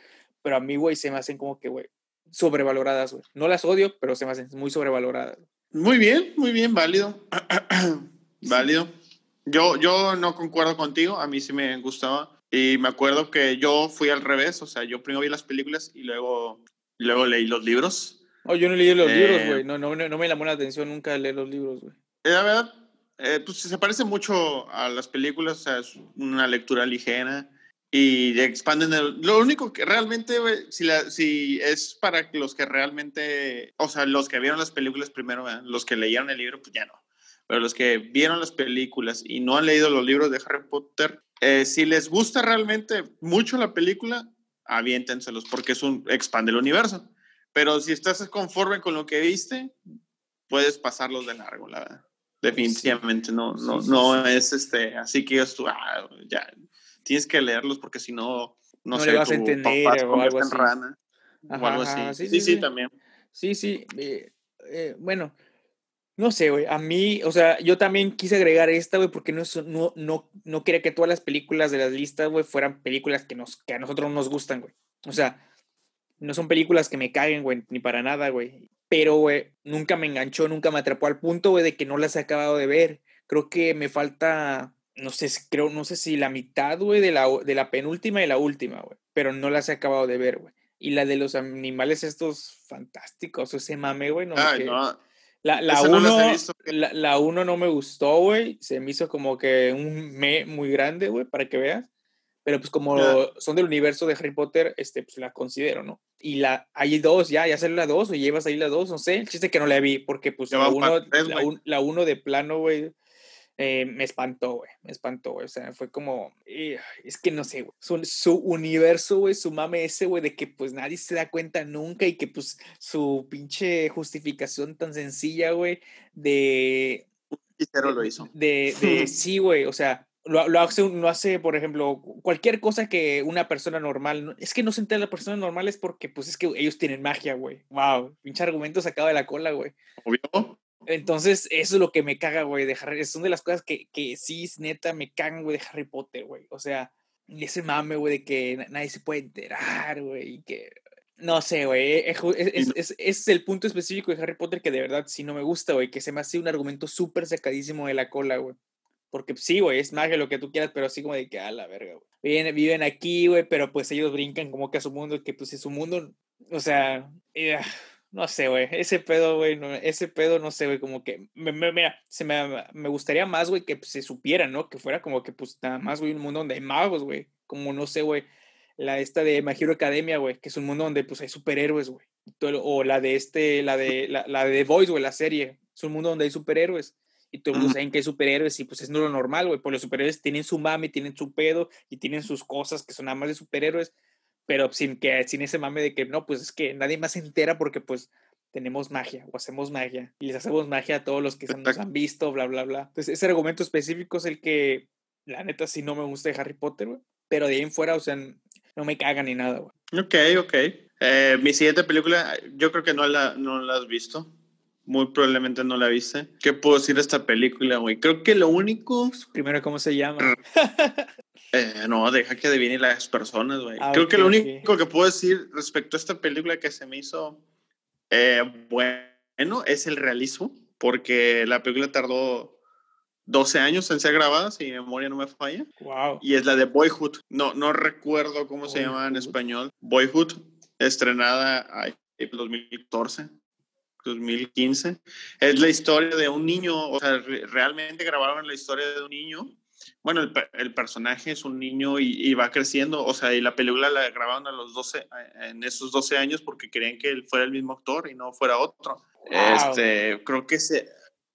Pero a mí, güey, se me hacen como que, güey, sobrevaloradas, güey. No las odio, pero se me hacen muy sobrevaloradas. Muy bien, muy bien, válido. válido. Yo, yo no concuerdo contigo, a mí sí me gustaba. Y me acuerdo que yo fui al revés, o sea, yo primero vi las películas y luego, luego leí los libros. Oh, yo no leí los libros, eh, güey. No, no, no, me llamó la atención nunca leer los libros, güey. Eh, la verdad, eh, pues se parece mucho a las películas, o sea, es una lectura ligera y expanden lo único que realmente si, la, si es para los que realmente o sea los que vieron las películas primero los que leyeron el libro pues ya no pero los que vieron las películas y no han leído los libros de Harry Potter eh, si les gusta realmente mucho la película aviéntenselos porque es un expande el universo pero si estás conforme con lo que viste puedes pasarlos de largo la verdad definitivamente no no no es este así que estuve ah, ya tienes que leerlos porque si no, no, sé, le vas a entender o algo así. Rana, o algo así. Sí sí, también. Sí, sí. Eh, eh, bueno, no sé, güey. A mí, o sea, yo también quise agregar esta, güey, porque no, no, no, no quería que todas las películas de las listas, güey, fueran películas que, nos, que a nosotros nos gustan, güey. O sea, no son películas que me caguen, güey, ni para nada, güey. Pero, güey, nunca me enganchó, nunca me atrapó al punto, güey, de que no las he acabado de ver. Creo que me falta no sé, creo, no sé si la mitad, güey, de la, de la penúltima y la última, güey. Pero no las he acabado de ver, güey. Y la de los animales estos fantásticos, ese mame, güey. No, La, la uno, no, la, la, uno no me gustó, güey. Se me hizo como que un me muy grande, güey, para que veas. Pero pues como son del universo de Harry Potter, este, pues la considero, ¿no? Y la, hay dos, ya, ya salió la dos, o llevas ahí la dos, no sé. El chiste que no la vi, porque pues la uno, la, la uno de plano, güey, eh, me espantó, güey, me espantó, güey, o sea, fue como, es que no sé, güey, su, su, universo, güey, su mame ese, güey, de que pues nadie se da cuenta nunca y que pues su pinche justificación tan sencilla, güey, de... cero lo hizo. De, de sí, güey, o sea, lo, lo, hace, lo hace, por ejemplo, cualquier cosa que una persona normal, es que no se entera la persona normal es porque pues es que ellos tienen magia, güey, wow, pinche argumento sacado de la cola, güey. Obvio. Entonces, eso es lo que me caga, güey, de Harry. Son de las cosas que, que sí, neta, me cagan, güey, de Harry Potter, güey. O sea, ese mame, güey, de que nadie se puede enterar, güey, y que... No sé, güey, es, es, es, es, el punto específico de Harry Potter que de verdad sí no me gusta, güey, que se me hace un argumento súper sacadísimo de la cola, güey. Porque sí, güey, es magia lo que tú quieras, pero así como de que a la verga, güey. Viven, viven aquí, güey, pero pues ellos brincan como que a su mundo, que pues es su mundo, o sea, eh, no sé, güey, ese pedo, güey, no, ese pedo, no sé, güey, como que, me, me, mira, se me, me gustaría más, güey, que se supiera, ¿no? Que fuera como que, pues, nada más, güey, un mundo donde hay magos, güey, como, no sé, güey, la esta de My Hero Academia, güey, que es un mundo donde, pues, hay superhéroes, güey, o la de este, la de, la, la de The Voice, güey, la serie, es un mundo donde hay superhéroes y todo el mundo sabe que hay superhéroes y pues es no lo normal, güey, pues los superhéroes tienen su mame, tienen su pedo y tienen sus cosas que son nada más de superhéroes, pero sin que sin ese mame de que no, pues es que nadie más se entera porque pues tenemos magia o hacemos magia y les hacemos magia a todos los que nos han visto, bla, bla, bla. Entonces ese argumento específico es el que la neta sí no me gusta de Harry Potter, güey, pero de ahí en fuera, o sea, no me caga ni nada, güey. Ok, ok. Eh, mi siguiente película, yo creo que no la, no la has visto muy probablemente no la viste. ¿Qué puedo decir de esta película, güey? Creo que lo único... Pues, primero, ¿cómo se llama? eh, no, deja que adivine las personas, güey. Ah, Creo que lo único que puedo decir respecto a esta película que se me hizo eh, bueno es el realismo, porque la película tardó 12 años en ser grabada, si mi memoria no me falla. Wow. Y es la de Boyhood. No, no recuerdo cómo se llama en español. Boyhood, estrenada en 2014. 2015. Es la historia de un niño, o sea, realmente grabaron la historia de un niño. Bueno, el, el personaje es un niño y, va creciendo, o sea, y la película la grabaron a los 12, en esos 12 años porque querían que él fuera el mismo actor y no fuera otro. Este, creo que, se,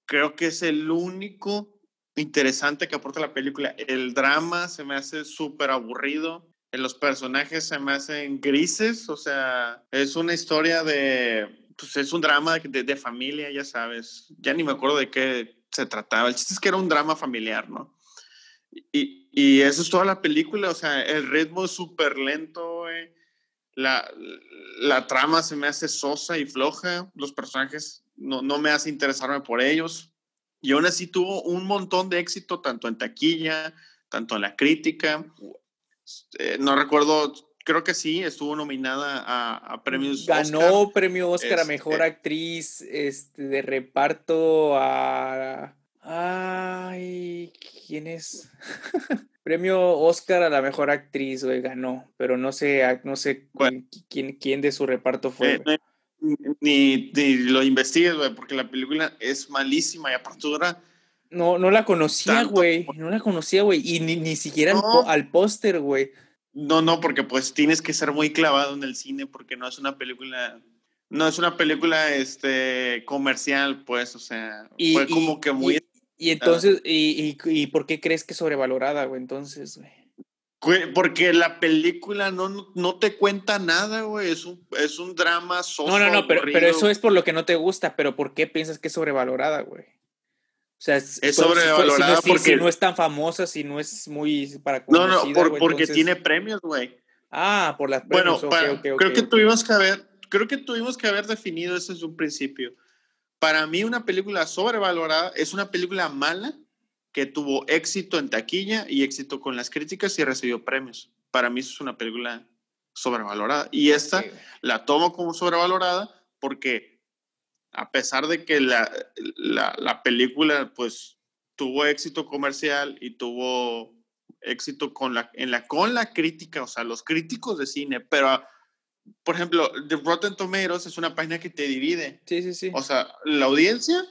creo que es el único interesante que aporta la película. El drama se me hace súper aburrido. Los personajes se me hacen grises, o sea, es una historia de, pues es un drama de, de, familia, ya sabes. Ya ni me acuerdo de qué se trataba. El chiste es que era un drama familiar, ¿no? Y, y eso es toda la película, o sea, el ritmo es súper lento, güey. La, la, trama se me hace sosa y floja, los personajes no, no me hace interesarme por ellos. Y aún así tuvo un montón de éxito, tanto en taquilla, tanto en la crítica. Eh, no recuerdo creo que sí, estuvo nominada a, premios. Ganó premio Oscar a Mejor Actriz este, de reparto a... Ay, ¿quién es? premio Oscar a la Mejor Actriz, güey, ganó, pero no sé, no sé quién, quién, de su reparto fue. Eh, ni, ni, lo investigues, güey, porque la película es malísima y aparte dura... No, no la conocía, güey. No la conocía, güey. Y ni, ni siquiera al póster, güey. No, no, porque pues tienes que ser muy clavado en el cine porque no es una película, no es una película este, comercial, pues, o sea, fue como que muy... Y, entonces, y, y, por qué crees que es sobrevalorada, güey? Entonces, güey. Porque la película no, no te cuenta nada, güey. Es un, es un drama No, no, no, pero, pero, eso es por lo que no te gusta. Pero ¿por qué piensas que es sobrevalorada, güey? O sea, es, sobrevalorada si, porque no es tan famosa, si no es muy para No, no, porque tiene premios, güey. Ah, por las premios. Bueno, creo que tuvimos que haber, creo que tuvimos que haber definido eso desde un principio. Para mí una película sobrevalorada es una película mala que tuvo éxito en taquilla y éxito con las críticas y recibió premios. Para mí eso es una película sobrevalorada. Y esta la tomo como sobrevalorada porque a pesar de que la, la, película pues tuvo éxito comercial y tuvo éxito con la, en la, con la crítica, o sea, los críticos de cine, pero por ejemplo, The Rotten Tomatoes es una página que te divide. Sí, sí, sí. O sea, la audiencia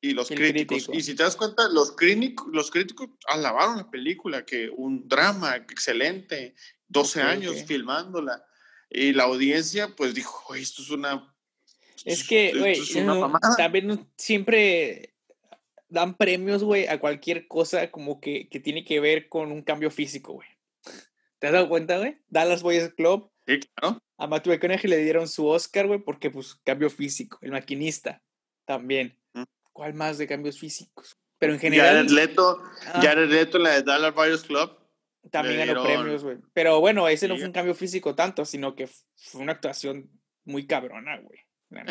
y los críticos. Y si te das cuenta, los críticos, los críticos alabaron la película, que un drama excelente, 12 años filmándola. Y la audiencia, pues dijo, esto es una es que, güey, también siempre dan premios, güey, a cualquier cosa como que, que, tiene que ver con un cambio físico, güey. ¿Te has dado cuenta, güey? Dallas Boys Club. Sí, claro. A Matthew McConaughey le dieron su Oscar, güey, porque, pues, cambio físico. El maquinista también. Mm. ¿Cuál más de cambios físicos? Pero en general. Jared Leto, ah. Jared Leto, la de Dallas Boys Club. También ganó premios, güey. Pero bueno, ese no fue un cambio físico tanto, sino que fue una actuación muy cabrona, güey.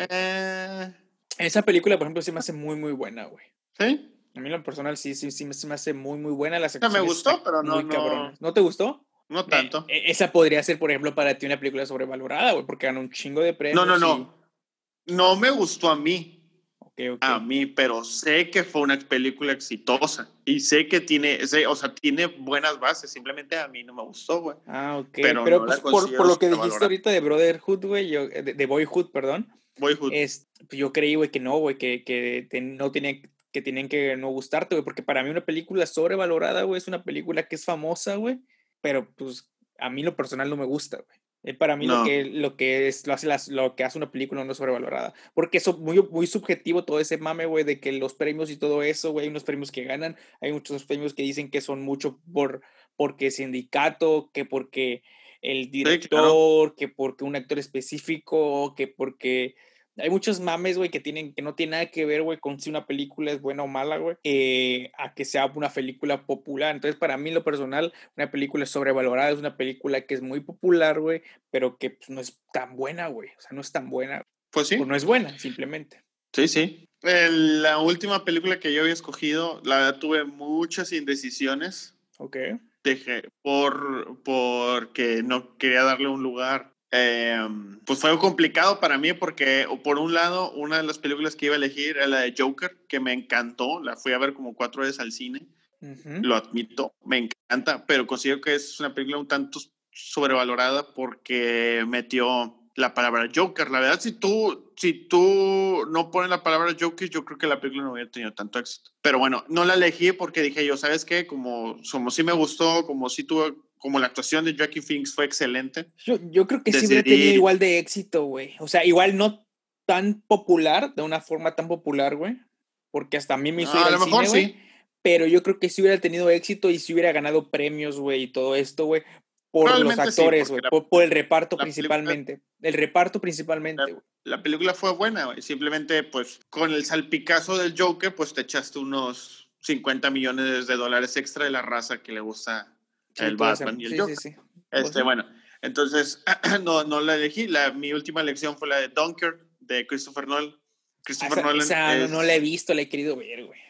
Eh... Esa película, por ejemplo, sí me hace muy, muy buena, güey. ¿Sí? A mí, lo personal, sí, sí, sí, me hace muy, muy buena. la me gustó, pero no, no. ¿No te gustó? No tanto. Eh, esa podría ser, por ejemplo, para ti una película sobrevalorada, güey, porque ganó un chingo de premios. No, no, no. No me gustó a mí. A mí, pero sé que fue una película exitosa y sé que tiene, o sea, tiene buenas bases. Simplemente a mí no me gustó, güey. Ah, ok. Pero, pues, por, por, lo que dijiste ahorita de Brotherhood, güey, de, de, Boyhood, perdón. Boyhood. Es, pues, yo creí, güey, que no, güey, que, que no tenía que tienen que no gustarte, güey, porque para mí una película sobrevalorada, güey, es una película que es famosa, güey, pero pues a mí lo personal no me gusta, güey. Eh, para mí lo, que, lo que es, lo, hace las, lo que hace una película no es sobrevalorada. Porque es muy, muy subjetivo todo ese mame, güey, de que los premios y todo eso, güey, hay unos premios que ganan, hay muchos premios que dicen que son mucho por porque sindicato, que porque el director, que porque un actor específico, que porque hay muchos mames, güey, que tienen, que no tienen nada que ver, güey, con si una película es buena o mala, güey, eh, a que sea una película popular. Entonces, para mí, lo personal, una película sobrevalorada es una película que es muy popular, güey, pero que pues, no es tan buena, güey. O sea, no es tan buena. Pues sí. O no es buena, simplemente. Sí, sí. la última película que yo había escogido, la verdad, tuve muchas indecisiones. Ok. Dejé por, porque no quería darle un lugar Em, pues fue complicado para mí porque, por un lado, una de las películas que iba a elegir era la de Joker, que me encantó, la fui a ver como cuatro veces al cine, lo admito, me encanta, pero considero que es una película un tanto sobrevalorada porque metió la palabra Joker. La verdad, si tú, si tú no pones la palabra Joker, yo creo que la película no hubiera tenido tanto éxito. Pero bueno, no la elegí porque dije yo, ¿sabes qué? Como, como sí me gustó, como sí tuvo como la actuación de Jackie Phoenix fue excelente. Yo, yo creo que sí hubiera tenido igual de éxito, güey. O sea, igual no tan popular, de una forma tan popular, güey. Porque hasta a mí me hizo a lo mejor sí. Pero yo creo que sí hubiera tenido éxito y sí hubiera ganado premios, güey, y todo esto, güey. Por los actores, güey. por, el reparto principalmente. el reparto principalmente, güey. La, película fue buena, güey. Simplemente, pues, con el salpicazo del Joker, pues te echaste unos 50 millones de dólares extra de la raza que le gusta el Batman y el Joker. Este, bueno, entonces no, no la elegí. La, mi última elección fue la de Dunkirk de Christopher Nolan. Christopher Nolan. Esa no la he visto, la he querido ver, güey.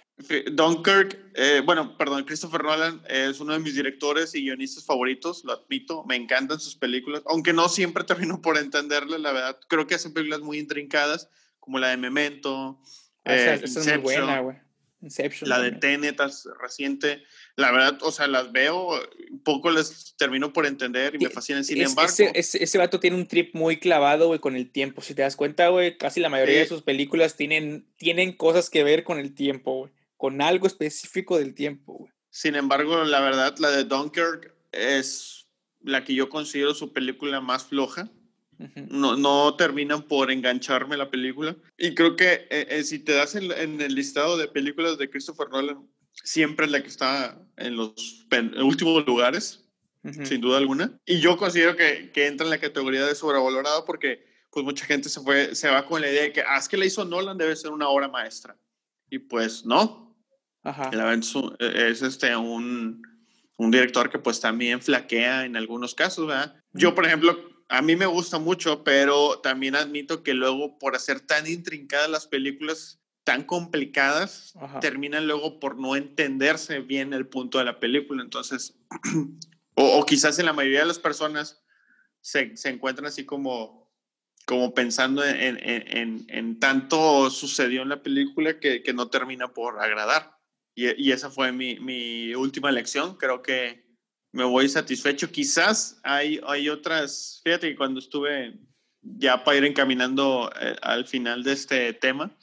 Dunkirk, eh, bueno, perdón, Christopher Nolan es uno de mis directores y guionistas favoritos, lo admito, me encantan sus películas, aunque no siempre termino por entenderle, la verdad, creo que hacen películas muy intrincadas, como la de Memento, ah, esa, es muy buena, güey. Inception. La de Tenet reciente, la verdad, o sea, las veo, poco les termino por entender y me fascinan. Sin embargo, ese, ese, vato tiene un trip muy clavado, güey, con el tiempo. Si te das cuenta, güey, casi la mayoría de sus películas tienen, tienen cosas que ver con el tiempo, güey, con algo específico del tiempo, güey. Sin embargo, la verdad, la de Dunkirk es la que yo considero su película más floja no, no terminan por engancharme la película. Y creo que eh, eh, si te das en, el listado de películas de Christopher Nolan, siempre es la que está en los últimos lugares, sin duda alguna. Y yo considero que, que, entra en la categoría de sobrevalorado porque pues mucha gente se, fue, se va con la idea de que, ah, es que la hizo Nolan, debe ser una obra maestra. Y pues no. Ajá. E, es este, un, un director que pues también flaquea en algunos casos, ¿verdad? Yo, por ejemplo, a mí me gusta mucho, pero también admito que luego por hacer tan intrincadas las películas, tan complicadas, terminan luego por no entenderse bien el punto de la película. Entonces, o, quizás en la mayoría de las personas se, se encuentran así como, como pensando en, en, en, tanto sucedió en la película que, que no termina por agradar. Y, y esa fue mi, mi última lección. Creo que me voy satisfecho. Quizás hay, hay otras, fíjate que cuando estuve ya para ir encaminando eh, al final de este tema,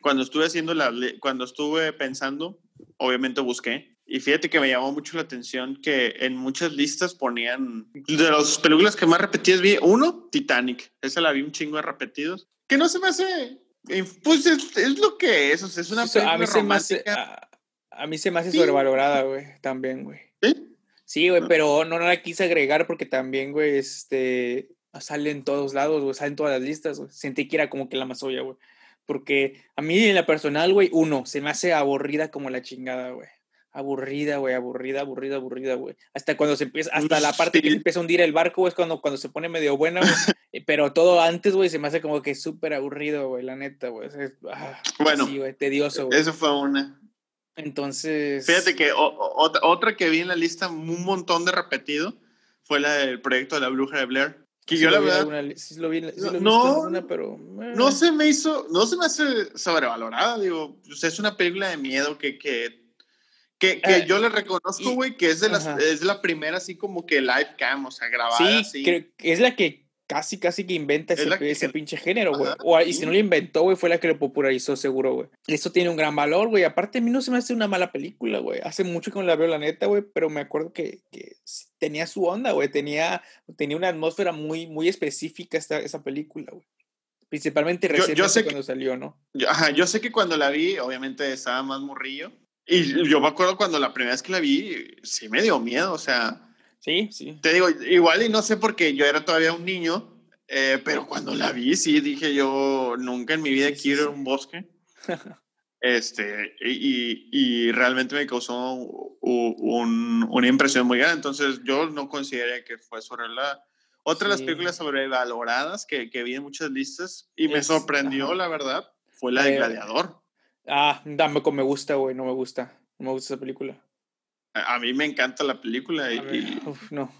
cuando estuve haciendo la, cuando estuve pensando, obviamente busqué. Y fíjate que me llamó mucho la atención que en muchas listas ponían de las películas que más repetidas vi, uno, Titanic. Esa la vi un chingo de repetidos. Que no se me hace. Pues es, lo que es. O sea, es una película a mí romántica. Se me hace, a, mí se me hace sobrevalorada, güey. También, güey. ¿Sí? Sí, güey, pero no, no la quise agregar porque también, güey, este, sale en todos lados, güey, sale en todas las listas, güey. Sentí que era como que la más obvia, güey. Porque a mí en la personal, güey, uno, se me hace aburrida como la chingada, güey. Aburrida, güey, aburrida, aburrida, aburrida, güey. Hasta cuando se empieza, hasta la parte que se empieza a hundir el barco, güey, es cuando, cuando se pone medio buena, güey. Eh, pero todo antes, güey, se me hace como que súper aburrido, güey, la neta, güey. Ah, bueno, sí, güey, tedioso, güey. Eso fue una. Entonces. Fíjate que otra, que vi en la lista un montón de repetido fue la del proyecto de la bruja de Blair. Que yo la verdad... sí lo vi, sí lo no, pero... No se me hizo, no se me hace sobrevalorada, digo, pues, es una película de miedo que, que, que, que eh, yo le reconozco, güey, que es de las, es la primera así como que live cam, o sea, grabada sí, así. Creo que es la que casi, casi que inventa ese, ese pinche género, güey. O, y si no lo inventó, güey, fue la que lo popularizó, seguro, güey. Esto tiene un gran valor, güey. Aparte, a mí no se me hace una mala película, güey. Hace mucho que no la veo, la neta, güey, pero me acuerdo que, que tenía su onda, güey. Tenía, tenía una atmósfera muy, muy específica esta, esa película, güey. Principalmente recién cuando salió, ¿no? Yo, ajá, yo sé que cuando la vi, obviamente estaba más morrillo. Y yo me acuerdo cuando la primera vez que la vi, sí me dio miedo, o sea Sí, sí. Te digo, igual y no sé porque yo era todavía un niño, eh, pero cuando la vi, sí dije yo, nunca en mi vida quiero ir a un bosque. este, y, y, realmente me causó un, una impresión muy grande. Entonces, yo no consideraría que fue sobre la. Otra de las películas sobrevaloradas que, que vi en muchas listas y me sorprendió, la verdad, fue la de Gladiador. Ah, tampoco me gusta, güey, no me gusta. No me gusta esa película. A, mí me encanta la película y, no.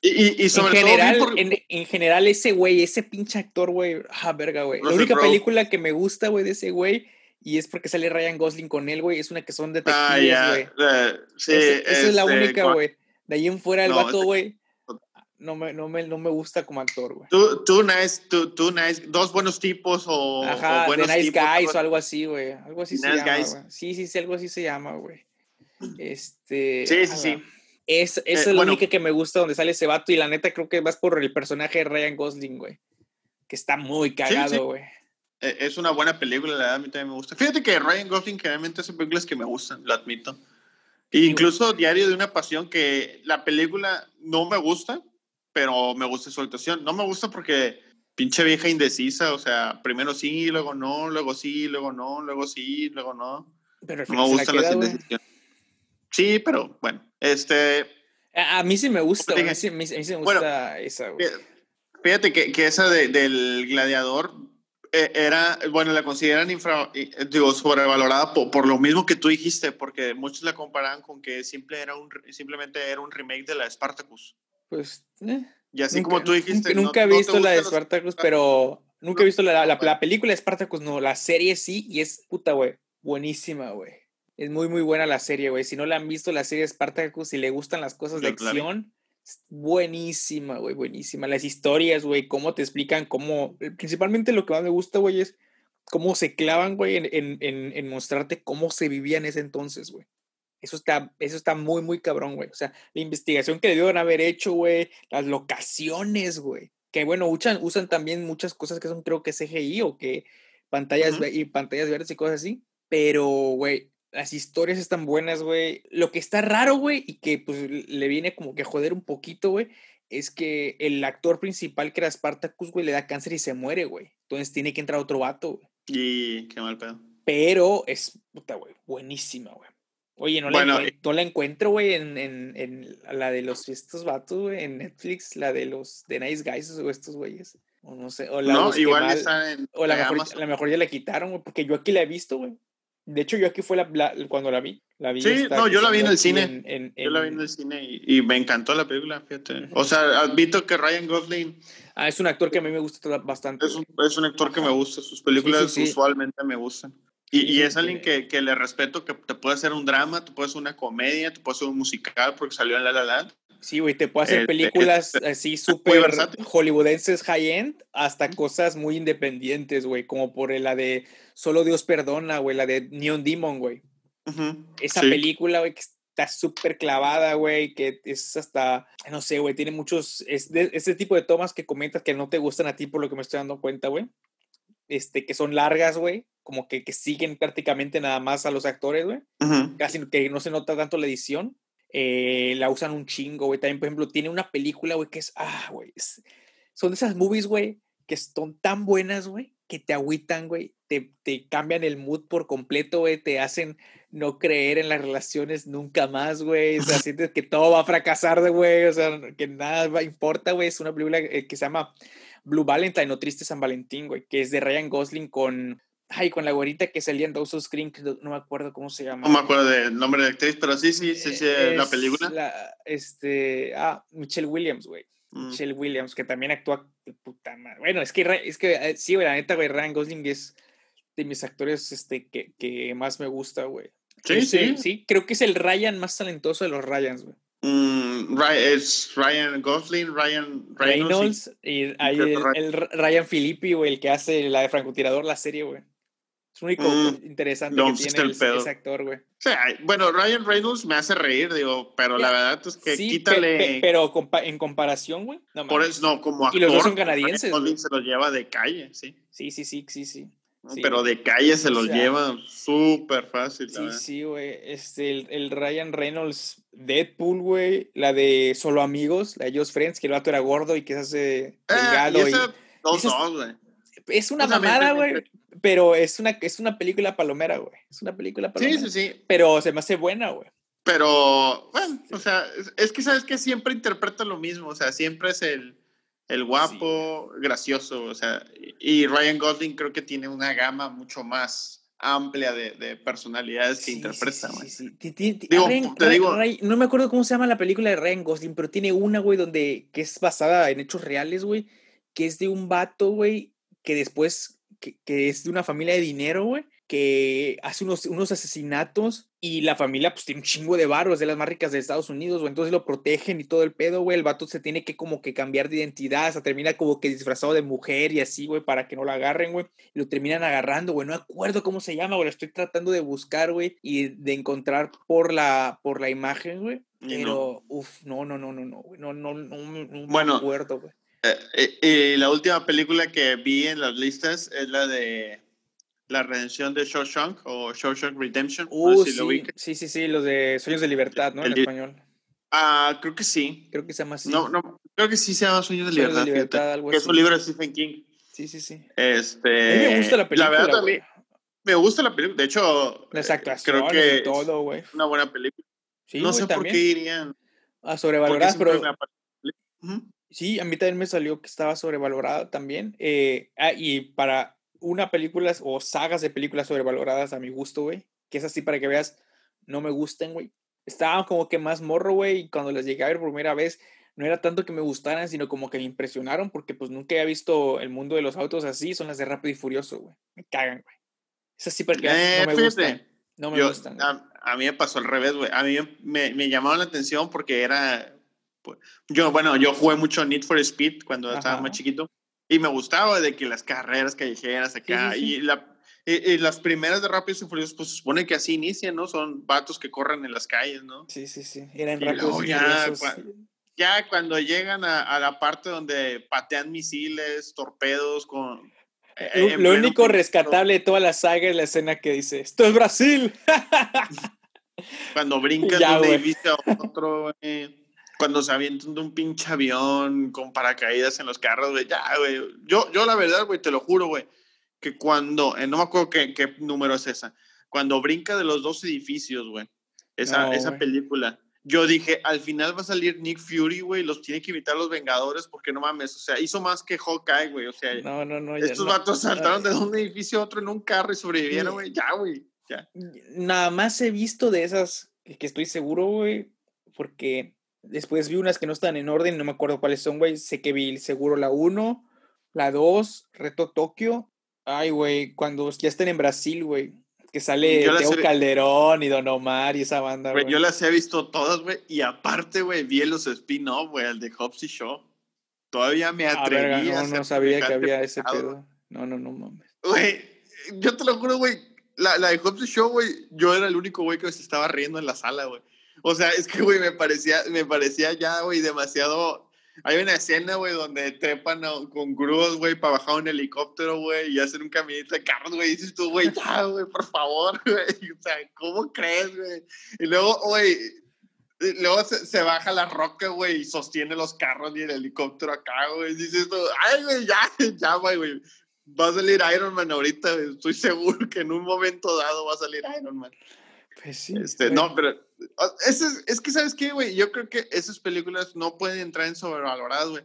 Y, sobre en general, todo en, general ese güey, ese pinche actor, güey, ah, verga, güey. la única película que me gusta, güey, de ese güey, y es porque sale Ryan Gosling con él, güey, es una que son detectives, ah, güey. Eh, sí, esa es la este, única, güey. De ahí en fuera el vato, güey, no me, no, me, no me gusta como actor, güey. Tú, tú, nice, tú, tú, nice, dos buenos tipos o, Ajá, o buenos Nice Guys o algo así, güey. Algo así se llama, güey. Sí, sí, sí, algo así se llama, güey. Este. Sí, sí, sí. Es, esa es eh, la única que me gusta donde sale ese vato y la neta creo que vas por el personaje de Ryan Gosling, güey. Que está muy cagado, güey. E, es una buena película, la verdad, a mí también me gusta. Fíjate que Ryan Gosling generalmente hace películas que me gustan, lo admito. E incluso Diario de una Pasión, que la película no me gusta, pero me gusta su actuación. No me gusta porque pinche vieja indecisa, o sea, primero sí, luego no, luego sí, luego no, luego sí, luego no. Pero no me gustan las indecisiones. Sí, pero bueno, este... A, mí sí me gusta, a mí sí, me gusta esa, güey. Fíjate que, que esa de, del gladiador eh, era, bueno, la consideran infra, digo, sobrevalorada por, por, lo mismo que tú dijiste, porque muchos la comparaban con que simple era un, simplemente era un remake de la Spartacus. Pues, eh, Y así como tú dijiste. Nunca, he visto la de Spartacus, pero nunca he visto la, la, la, película de Spartacus, no, la serie sí, y es puta, güey, buenísima, güey. Es muy, muy buena la serie, güey. Si no la han visto, la serie Spartacus, y le gustan las cosas de acción, buenísima, güey, buenísima. Las historias, güey, cómo te explican, cómo. Eh, principalmente lo que más me gusta, güey, es cómo se clavan, güey, en, en, en, mostrarte cómo se vivía en ese entonces, güey. Eso está, eso está muy, muy cabrón, güey. O sea, la investigación que debieron haber hecho, güey, las locaciones, güey. Que bueno, usan, usan también muchas cosas que son, creo que CGI o que pantallas y pantallas verdes y cosas así. Pero, güey, las historias están buenas, güey. Lo que está raro, güey, y que pues le viene como que a joder un poquito, güey, es que el actor principal que era Spartacus, güey, le da cáncer y se muere, güey. Entonces tiene que entrar otro vato, güey. Y qué mal pedo. Pero es, puta, güey, buenísima, güey. Oye, no, la, no la encuentro, güey, en, en, en, la de los estos vatos, güey, en Netflix, la de los de Nice Guys o estos güeyes. O no sé, o la No, igual está en. O la mejor, la mejor ya la quitaron, güey, porque yo aquí la he visto, güey. De hecho, yo aquí fue la, cuando la vi. La vi sí, no, yo la vi en el cine. yo la vi en el cine y, me encantó la película, fíjate. O sea, admito que Ryan Gosling. Ah, es un actor que a mí me gusta bastante. Es un, es un actor que me gusta. Sus películas usualmente me gustan. Y, y es alguien que, que, le respeto, que te puede hacer un drama, te puede hacer una comedia, te puede hacer un musical porque salió en La La Land. Sí, güey, te puede hacer este, películas así súper hollywoodenses high-end hasta cosas muy independientes, güey, como por la de Solo Dios Perdona, güey, la de Neon Demon, güey. Esa película, güey, que está súper clavada, güey, que es hasta, no sé, güey, tiene muchos, es ese tipo de tomas que comentas que no te gustan a ti por lo que me estoy dando cuenta, güey. Este, que son largas, güey, como que, que, siguen prácticamente nada más a los actores, güey. Casi que no se nota tanto la edición eh, la usan un chingo, güey. También, por ejemplo, tiene una película, güey, que es, ah, güey, son de esas movies, güey, que son tan buenas, güey, que te agüitan, güey, te, te, cambian el mood por completo, güey, te hacen no creer en las relaciones nunca más, güey, o sea, sientes que todo va a fracasar, güey, o sea, que nada va, importa, güey, es una película eh, que se llama Blue Valentine o Triste San Valentín, güey, que es de Ryan Gosling con Ay, con la güerita que salía en Dawson's Creek, no me acuerdo cómo se llama. No me acuerdo del nombre de la actriz, pero sí, sí, sí, sí la película. La, este, ah, Michelle Williams, güey. Mm. Michelle Williams, que también actúa de puta madre. Bueno, es que, es que eh, sí, güey, la neta, güey, Ryan Gosling es de mis actores este, que, que más me gusta, güey. Sí, sí. Sí, creo que es el Ryan más talentoso de los Ryans, güey. Mm, es Ryan Gosling, Ryan Reynolds, y, ahí el, Ryan Filippi, güey, el que hace la de francotirador, la serie, güey. Es un único mm, interesante que tiene ese actor, güey. bueno, Ryan Reynolds me hace reír, digo, pero la verdad es que quítale. pero en comparación, güey. No, Por eso, no, como actor. Y los dos son canadienses. Se los lleva de calle, sí. Sí, sí, sí, sí, sí. Pero de calle se los lleva súper fácil. Sí, sí, güey. Este, el, el, Ryan Reynolds, Deadpool, güey. La de Solo Amigos, la de Just Friends, que el vato era gordo y que se hace eh, delgado. y dos, dos, güey. Es una mamada, güey. Pero es una, es una película palomera, güey. Es una película palomera. Sí, sí, sí. Pero se me hace buena, güey. Pero, bueno, o sea, es, que sabes que siempre interpreta lo mismo. O sea, siempre es el, el guapo, gracioso. O sea, y Ryan Gosling creo que tiene una gama mucho más amplia de, de personalidades que interpreta, güey. Sí, te digo, no me acuerdo cómo se llama la película de Ryan Gosling, pero tiene una, güey, donde que es basada en hechos reales, güey, que es de un vato, güey, que después que, es de una familia de dinero, güey, que hace unos, unos asesinatos y la familia pues tiene un chingo de barros de las más ricas de Estados Unidos, güey, entonces lo protegen y todo el pedo, güey, el vato se tiene que como que cambiar de identidad, o sea, termina como que disfrazado de mujer y así, güey, para que no lo agarren, güey, y lo terminan agarrando, güey, no acuerdo cómo se llama, güey, lo estoy tratando de buscar, güey, y de encontrar por la, por la imagen, güey, pero, uff, no, no, no, no, no, no, no, no, no, bueno, me acuerdo, güey. Eh, eh, eh, la última película que vi en las listas es la de La Redención de Shawshank o Shawshank Redemption. Uh, sí, sí, sí, los de Sueños de Libertad, ¿no? en español. Ah, creo que sí. Creo que se llama así. No, no, creo que sí se llama Sueños de Libertad. de libertad algo que es un libro de Stephen King. Sí, sí, sí. Este, a mí me gusta la película. La verdad, también me gusta la película. De hecho, las actuaciones, creo que todo, güey. Una buena película. Sí, no sé por qué irían. A sobrevalorar, pero. Sí, a mí también me salió que estaba sobrevalorada también. Eh, ah, y para una película o sagas de películas sobrevaloradas a mi gusto, güey, que es así para que veas, no me gusten, güey. Estaban como que más morro, güey, y cuando las llegué a ver por primera vez, no era tanto que me gustaran, sino como que me impresionaron, porque pues nunca había visto el mundo de los autos así, son las de Rápido y Furioso, güey. Me cagan, güey. Es así porque no me gustan. No me gustan. A, mí me pasó al revés, güey. A mí me, me llamaron la atención porque era pues, yo, bueno, yo jugué mucho Need for Speed cuando estaba más chiquito y me gustaba de que las carreras callejeras acá y la y, las primeras de Rápidos y Furiosos, pues se supone que así inician, ¿no? Son vatos que corren en las calles, ¿no? Sí, sí, sí. Eran Rápidos y ya, ya cuando llegan a, a, la parte donde patean misiles, torpedos con... Eh, lo, único rescatable de toda la saga es la escena que dice, esto es Brasil. cuando brincan de un edificio a otro, cuando se avientan de un pinche avión con paracaídas en los carros, güey, ya, güey. Yo, yo la verdad, güey, te lo juro, güey, que cuando, eh, no me acuerdo qué, qué, número es esa, cuando brinca de los dos edificios, güey, esa, esa película, yo dije, al final va a salir Nick Fury, güey, los tiene que evitar los Vengadores porque no mames, o sea, hizo más que Hawkeye, güey, o sea, no, no, no, estos vatos saltaron de un edificio a otro en un carro y sobrevivieron, güey, ya, güey, ya. Nada más he visto de esas que estoy seguro, güey, porque Después vi unas que no están en orden, no me acuerdo cuáles son, güey. Sé que vi seguro la 1, la 2, Reto Tokio. Ay, güey, cuando ya estén en Brasil, güey. Que sale Teo Calderón y Don Omar y esa banda, güey. Yo las he visto todas, güey. Y aparte, güey, vi los spin-off, güey, el de Hobbs y Show. Todavía me atreví a, no, no sabía que había ese pedo. No, no, no mames. Güey, yo te lo juro, güey. La, la de Hobbs y Show, güey, yo era el único güey que se estaba riendo en la sala, güey. O sea, es que, güey, me parecía, me parecía ya, güey, demasiado... Hay una escena, güey, donde trepan con grúas, güey, para bajar un helicóptero, güey, y hacen un caminito de carros, güey. Dices tú, güey, ya, güey, por favor, güey. O sea, ¿cómo crees, güey? Y luego, güey, luego se, baja la roca, güey, y sostiene los carros y el helicóptero acá, güey. Dices tú, ay, güey, ya, ya, güey. Va a salir Iron Man ahorita, estoy seguro que en un momento dado va a salir Iron Man. Pues sí. Este, no, pero es, es, que, ¿sabes qué, güey? Yo creo que esas películas no pueden entrar en sobrevaloradas, güey.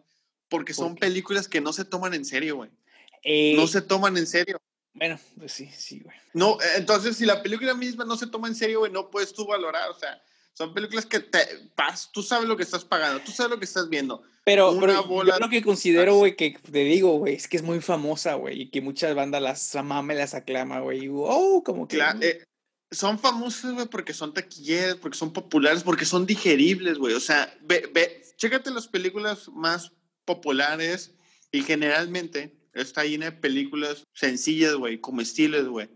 Porque son películas que no se toman en serio, güey. no eh, se toman en serio. Bueno, pues sí, sí, güey. No, eh, entonces si la película misma no se toma en serio, güey, no puedes tú valorar, o sea, son películas que te pas, tú sabes lo que estás pagando, tú sabes lo que estás viendo. Pero, yo lo que considero, güey, que te digo, güey, es que es muy famosa, güey, y que muchas bandas las ama las aclama, güey. Y, oh, como que. Claro, eh, son famosas, güey, porque son taquilleras, porque son populares, porque son digeribles, güey. O sea, ve, ve, chécate las películas más populares y generalmente está llena de películas sencillas, güey, comestibles, güey.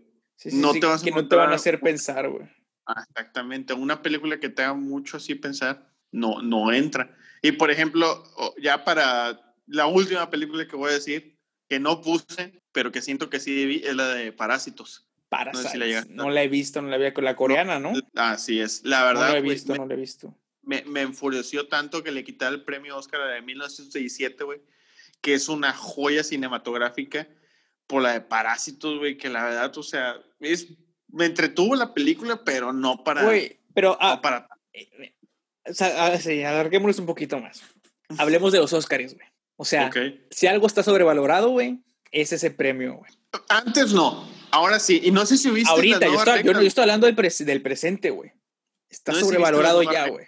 no te vas que no te van a hacer pensar, güey. Ah, exactamente. Una película que te haga mucho así pensar, no, no entra. Y por ejemplo, ya para la última película que voy a decir, que no puse, pero que siento que sí vi, es la de Parásitos. Parásitos. No, la he visto, no la vi con la coreana, ¿no? Así es. La verdad. No la he visto, no la he visto. Me, me, enfureció tanto que le quité el premio Oscar de 1917, güey que es una joya cinematográfica por la de Parásitos, güey, que la verdad, o sea, es, me entretuvo la película, pero no para... Güey, pero... Ah, para... Eh, o sea, ah, sí, alarguémonos un poquito más. Hablemos de los Oscars, güey. O sea, si algo está sobrevalorado, güey, es ese premio, güey. Antes no, ahora sí. Y no sé si viste. Ahorita, yo, estoy, yo, estoy hablando del, del presente, güey. Está sobrevalorado ya, güey.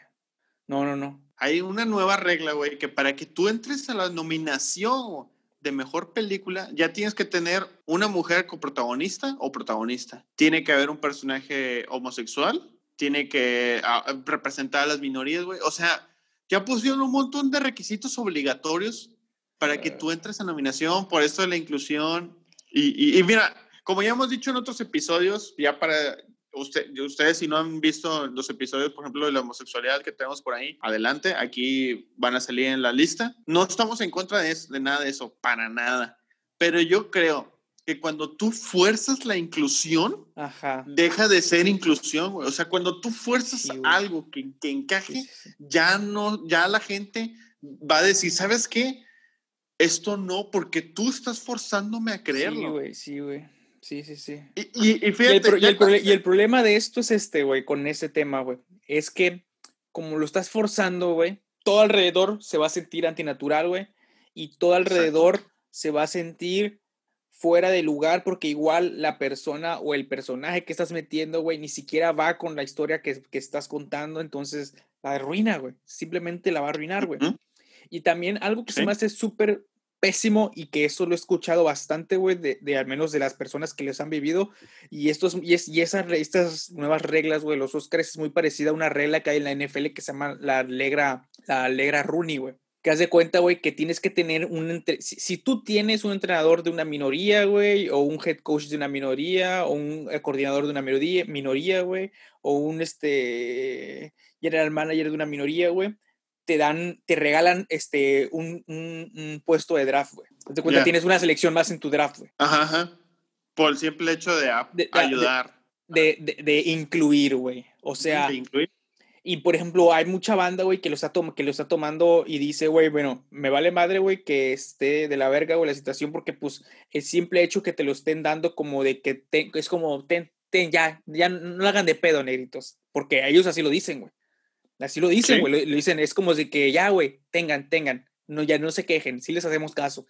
No, no, no hay una nueva regla, güey, que para que tú entres a la nominación de mejor película, ya tienes que tener una mujer coprotagonista o protagonista. Tiene que haber un personaje homosexual, tiene que ah, representar a las minorías, güey. O sea, ya pusieron un montón de requisitos obligatorios para que tú entres a nominación, por esto de la inclusión. Y, y mira, como ya hemos dicho en otros episodios, ya para Usted, ustedes si no han visto los episodios, por ejemplo, de la homosexualidad que tenemos por ahí, adelante, aquí van a salir en la lista. No estamos en contra de, de nada de eso, para nada. Pero yo creo que cuando tú fuerzas la inclusión, deja de ser inclusión, güey. O sea, cuando tú fuerzas algo que, que encaje, ya no, ya la gente va a decir, ¿sabes qué? Esto no, porque tú estás forzándome a creerlo. Sí, güey, sí, güey. Sí, sí, sí. Y, fíjate, y, el, problema de esto es este, güey, con ese tema, güey. Es que como lo estás forzando, güey, todo alrededor se va a sentir antinatural, güey. Y todo alrededor se va a sentir fuera de lugar porque igual la persona o el personaje que estás metiendo, güey, ni siquiera va con la historia que, que estás contando, entonces la arruina, güey. Simplemente la va a arruinar, güey. Y también algo que se me hace súper pésimo y que eso lo he escuchado bastante, güey, de, de, al menos de las personas que les han vivido. Y, estos, y, es, y esas, estas nuevas reglas, güey, los Oscars es muy parecida a una regla que hay en la NFL que se llama la alegra, la alegra Rooney, güey. Que haz de cuenta, güey, que tienes que tener un... Si, si, tú tienes un entrenador de una minoría, güey, o un head coach de una minoría, o un eh, coordinador de una minoría, minoría, güey, o un este general manager de una minoría, güey, te dan, te regalan este, un, un, puesto de draft, güey. Te cuenta, tienes una selección más en tu draft, güey. Ajá, ajá. Por el simple hecho de, ayudar. De, de, de incluir, güey. O sea. De incluir. Y por ejemplo, hay mucha banda, güey, que lo está, que lo está tomando y dice, güey, bueno, me vale madre, güey, que esté de la verga, güey, la situación, porque pues el simple hecho que te lo estén dando como de que es como, ten, ten, ya, ya no lo hagan de pedo, negritos, porque ellos así lo dicen, güey. Así lo dicen, güey. Lo, dicen, es como de que ya, güey, tengan, tengan. No, ya no se quejen, sí les hacemos caso.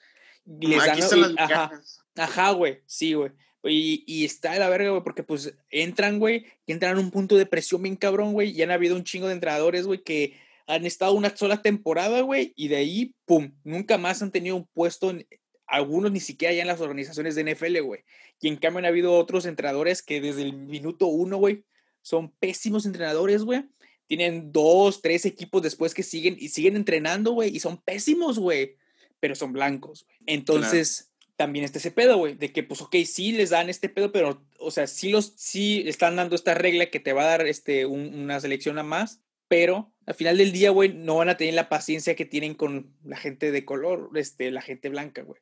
Y les dan, ajá, ajá, güey, sí, güey. Y, y, está de la verga, güey, porque pues entran, güey, y entran en un punto de presión bien cabrón, güey. Y han habido un chingo de entrenadores, güey, que han estado una sola temporada, güey, y de ahí, pum, nunca más han tenido un puesto, en, algunos ni siquiera ya en las organizaciones de NFL, güey. Y en cambio han habido otros entrenadores que desde el minuto uno, güey, son pésimos entrenadores, güey tienen dos, tres equipos después que siguen y siguen entrenando, güey, y son pésimos, güey, pero son blancos, güey. Entonces, también está ese pedo, güey, de que, pues, ok, sí les dan este pedo, pero, o sea, sí los, sí están dando esta regla que te va a dar, este, una selección a más, pero al final del día, güey, no van a tener la paciencia que tienen con la gente de color, este, la gente blanca, güey.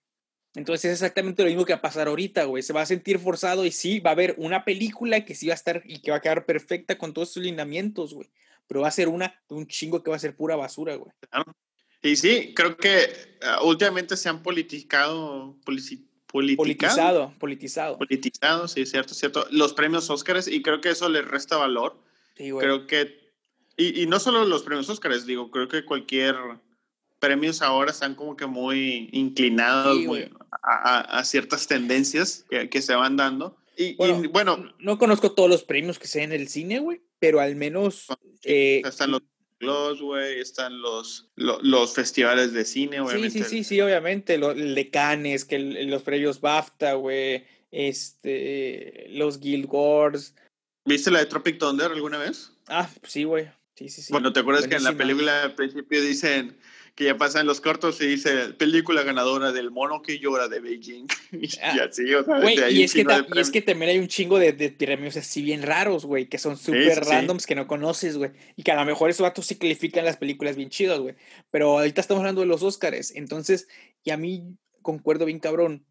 Entonces es exactamente lo mismo que va a pasar ahorita, güey. Se va a sentir forzado y sí, va a haber una película que sí va a estar y que va a quedar perfecta con todos sus lineamientos, güey pero va a ser una de un chingo que va a ser pura basura, güey. Y sí, creo que uh, últimamente se han politicado, politizado, politizado. Politizado, sí, cierto, cierto. Los premios Óscares y creo que eso le resta valor. Sí, güey. Creo que, y, y, no solo los premios Óscares, digo, creo que cualquier premios ahora están como que muy inclinados Sí, muy güey. a, a- a ciertas tendencias que, que se van dando. Y y, bueno, Bueno, No conozco todos los premios que se den en el cine, güey, pero al menos... eh, están los Globos, güey, están los, lo- los, festivales de cine, sí, obviamente. sí, sí, sí, obviamente. Lo, el de Cannes, que el- los premios BAFTA, güey. Este, los Guild Wars. ¿Viste la de Tropic Thunder alguna vez? Ah, pues sí, güey. Sí, sí, sí. Bueno, ¿te acuerdas que en la película al principio dicen que ya pasan los cortos y dice película ganadora del mono que llora de Beijing? y Ah, así, o sea, ahí y, es que y es también hay un chingo de, de premios así bien raros, güey, que son súper sí, sí. randoms que no conoces, güey. Y que a lo mejor esos datos sí califican las películas bien chidas, güey. Pero ahorita estamos hablando de los Óscares. Entonces, y a mí concuerdo bien cabrón.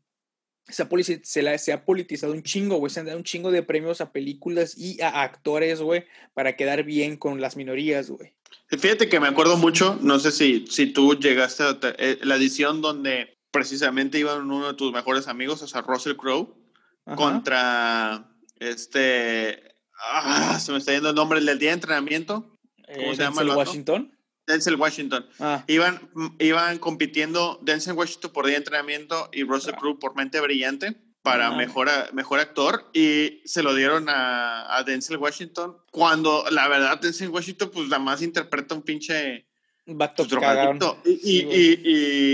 Se ha, se, la- se ha politizado un chingo, güey. Se han dado un chingo de premios a películas y a actores, güey, para quedar bien con las minorías, güey. Fíjate que me acuerdo mucho, no sé si, si tú llegaste a eh, la edición donde precisamente iban uno de tus mejores amigos, o sea, Russell Crowe, contra este. Ah, se me está yendo el nombre el del día de entrenamiento. Eh, se llama el? Washington. Denzel Washington. Ah, Iban, iban compitiendo Denzel Washington por día de entrenamiento y Russell Ah. Crowe por mente brillante para No mejor, mejor actor y se lo dieron a, a Denzel Washington cuando la verdad Denzel Washington pues la más interpreta un pinche un vato pues, y, Sí, y, y,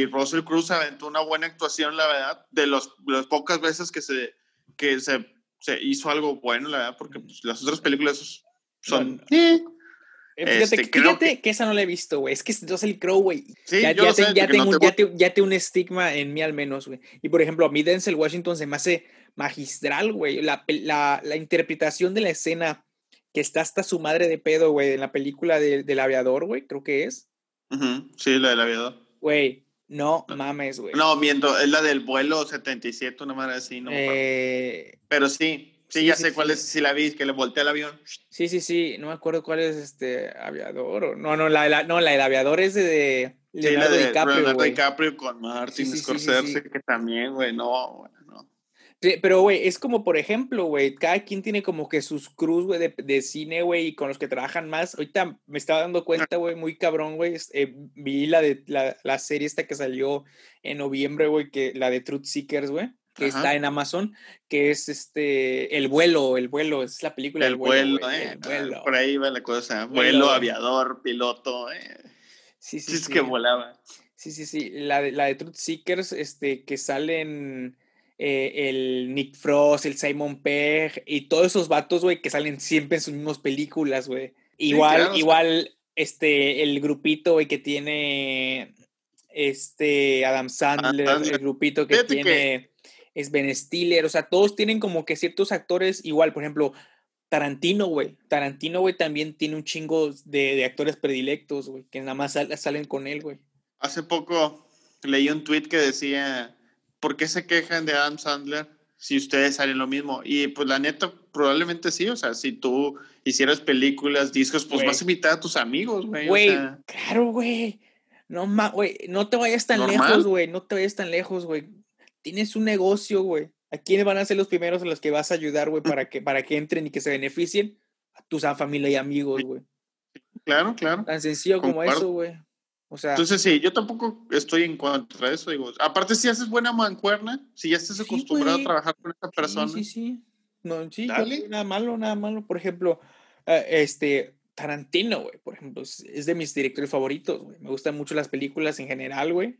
y Russell Crowe se aventó una buena actuación la verdad de los, las pocas veces que se que se, se hizo algo bueno la verdad porque pues, las otras películas son No, eh, Eh, Fíjate, Este, que- creo fíjate que... esa no la he visto, güey. Es que es el Crow, güey. sí ya, te- no tengo, te ya, te- ya tengo un estigma en mí al menos, güey. Y por ejemplo, a mí Denzel Washington se me hace magistral, güey. La, la, la interpretación de la escena que está hasta su madre de pedo, güey, en la película de- del aviador, güey, creo que es. Sí la del aviador Güey, no mames, güey. No, miento, es la del vuelo 77, una madre así, no. Eh, Pero sí, sí, sí, ya sí, sé cuál es, si la vi, que le volteé el avión. sí, sí, sí. No me acuerdo cuál es este aviador. O, no, no, la, la- no, la del aviador es de, Sí, la Leonardo de DiCaprio, Leonardo. DiCaprio con Martin Scorsese, que también, güey, no, güey, no. Sí, pero, güey, es como, por ejemplo, güey, cada quien tiene como que sus cruz, güey, de, de cine, güey, y con los que trabajan más. Ahorita me estaba dando cuenta, güey, muy cabrón, güey. eh, vi la de la, la serie esta que salió en noviembre, güey, que la de Truth Seekers, güey, que Ajá. está en Amazon, que es este, El vuelo, El vuelo, es la película El vuelo, eh, El vuelo. por ahí va la cosa. Vuelo, aviador, piloto, eh. Sí, sí, Sí, es sí. que volaba. Sí, sí, sí. La de, la de Truth Seekers, este, que salen eh, el Nick Frost, el Simon Pegg y todos esos vatos, güey, que salen siempre en sus mismas películas, güey. Igual, claro, o sea- igual, este, el grupito, güey, que tiene este Adam Sandler, Sandler. el grupito que Fíjate que- tiene es Ben Stiller, o sea, todos tienen como que ciertos actores igual, por ejemplo, Tarantino, güey. Tarantino, güey, también tiene un chingo de, de actores predilectos, güey, que nada más sal- salen con él, güey. Hace poco leí un tweet que decía, ¿por qué se quejan de Adam Sandler si ustedes salen lo mismo? Y pues la neta, probablemente sí, o sea, si tú hicieras películas, discos, pues Güey. vas a invitar a tus amigos, güey. o Güey, sea, claro, güey. No, güey, no te vayas tan Normal. lejos, güey. No te vayas tan lejos, güey. Tienes un negocio, güey. ¿A quiénes van a ser los primeros a los que vas a ayudar, güey, para que, para que entren y que se beneficien? A tu sa- familia y amigos, güey. claro, claro. Tan sencillo como eso, güey. O sea, Entonces sí, yo tampoco estoy en contra de eso, digo. Aparte, si haces buena mancuerna, si ya estás Sí, acostumbrado güey. a trabajar con esa persona, Sí, sí, sí. No, sí, Dale. nada malo, nada malo. Por ejemplo, eh, este, Tarantino, güey, por ejemplo, es de mis directores favoritos, güey. Me gustan mucho las películas en general, güey,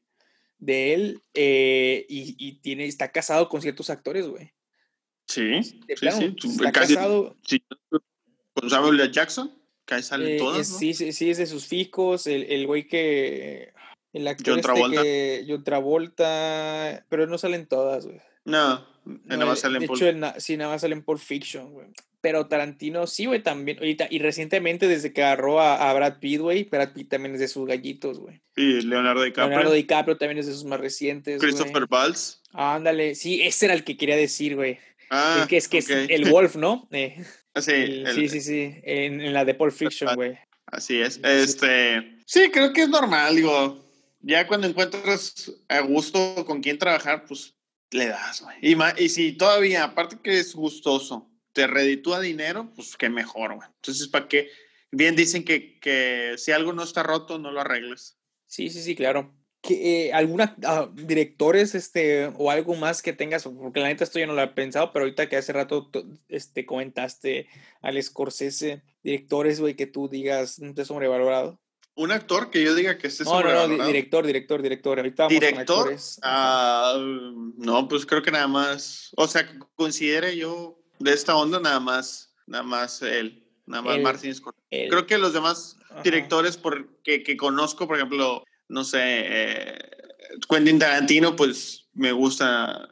de él. eh, y, y tiene, está casado con ciertos actores, güey. sí, sí, sí. está casi- casado. sí, con Samuel L. Jackson, que ahí salen eh, todas, es- ¿no? sí, sí, sí, es de sus fijos. El, el güey que. El actor John este Travolta. que. John Travolta. Pero no salen todas, güey. No, No, nada más salen de por... hecho, el sí, nada más salen por Fiction, güey. Pero Tarantino sí, güey, también. Y recientemente, desde que agarró a, a Brad Pitt, güey, Brad Pitt también es de sus gallitos, güey. Y Leonardo DiCaprio, Leonardo DiCaprio también es de sus más recientes. Christopher Valls. Ándale, sí, ese era el que quería decir, güey. Ah, es que es, que es el Wolf, ¿no? Eh, Ah, sí, el- sí, sí, sí. En, en la de Pulp Fiction, güey. Así es. Este, sí, creo que es normal, digo. Ya cuando encuentras a gusto con quién trabajar, pues le das, güey. Y, y si todavía, aparte que es gustoso, te reditúa dinero, pues qué mejor, güey. Entonces, ¿para qué? Bien dicen que, que si algo no está roto, no lo arregles. Sí, sí, sí, claro. ¿Qué, eh, ¿Alguna ah, directores este, o algo más que tengas? Porque la neta esto yo no lo he pensado, pero ahorita que hace rato este, comentaste al Scorsese, directores, güey, que tú digas, no te sobrevalorado. Un actor que yo diga que esté no, sobrevalorado. No, no, director, director, director. Ahorita vamos ¿Director? Ah, no, pues creo que nada más, o sea, considere yo de esta onda nada más, nada más él. Nada más Martin Scorsese. Creo que los demás directores por, que, que, conozco, por ejemplo, no sé, eh, Quentin Tarantino, pues me gusta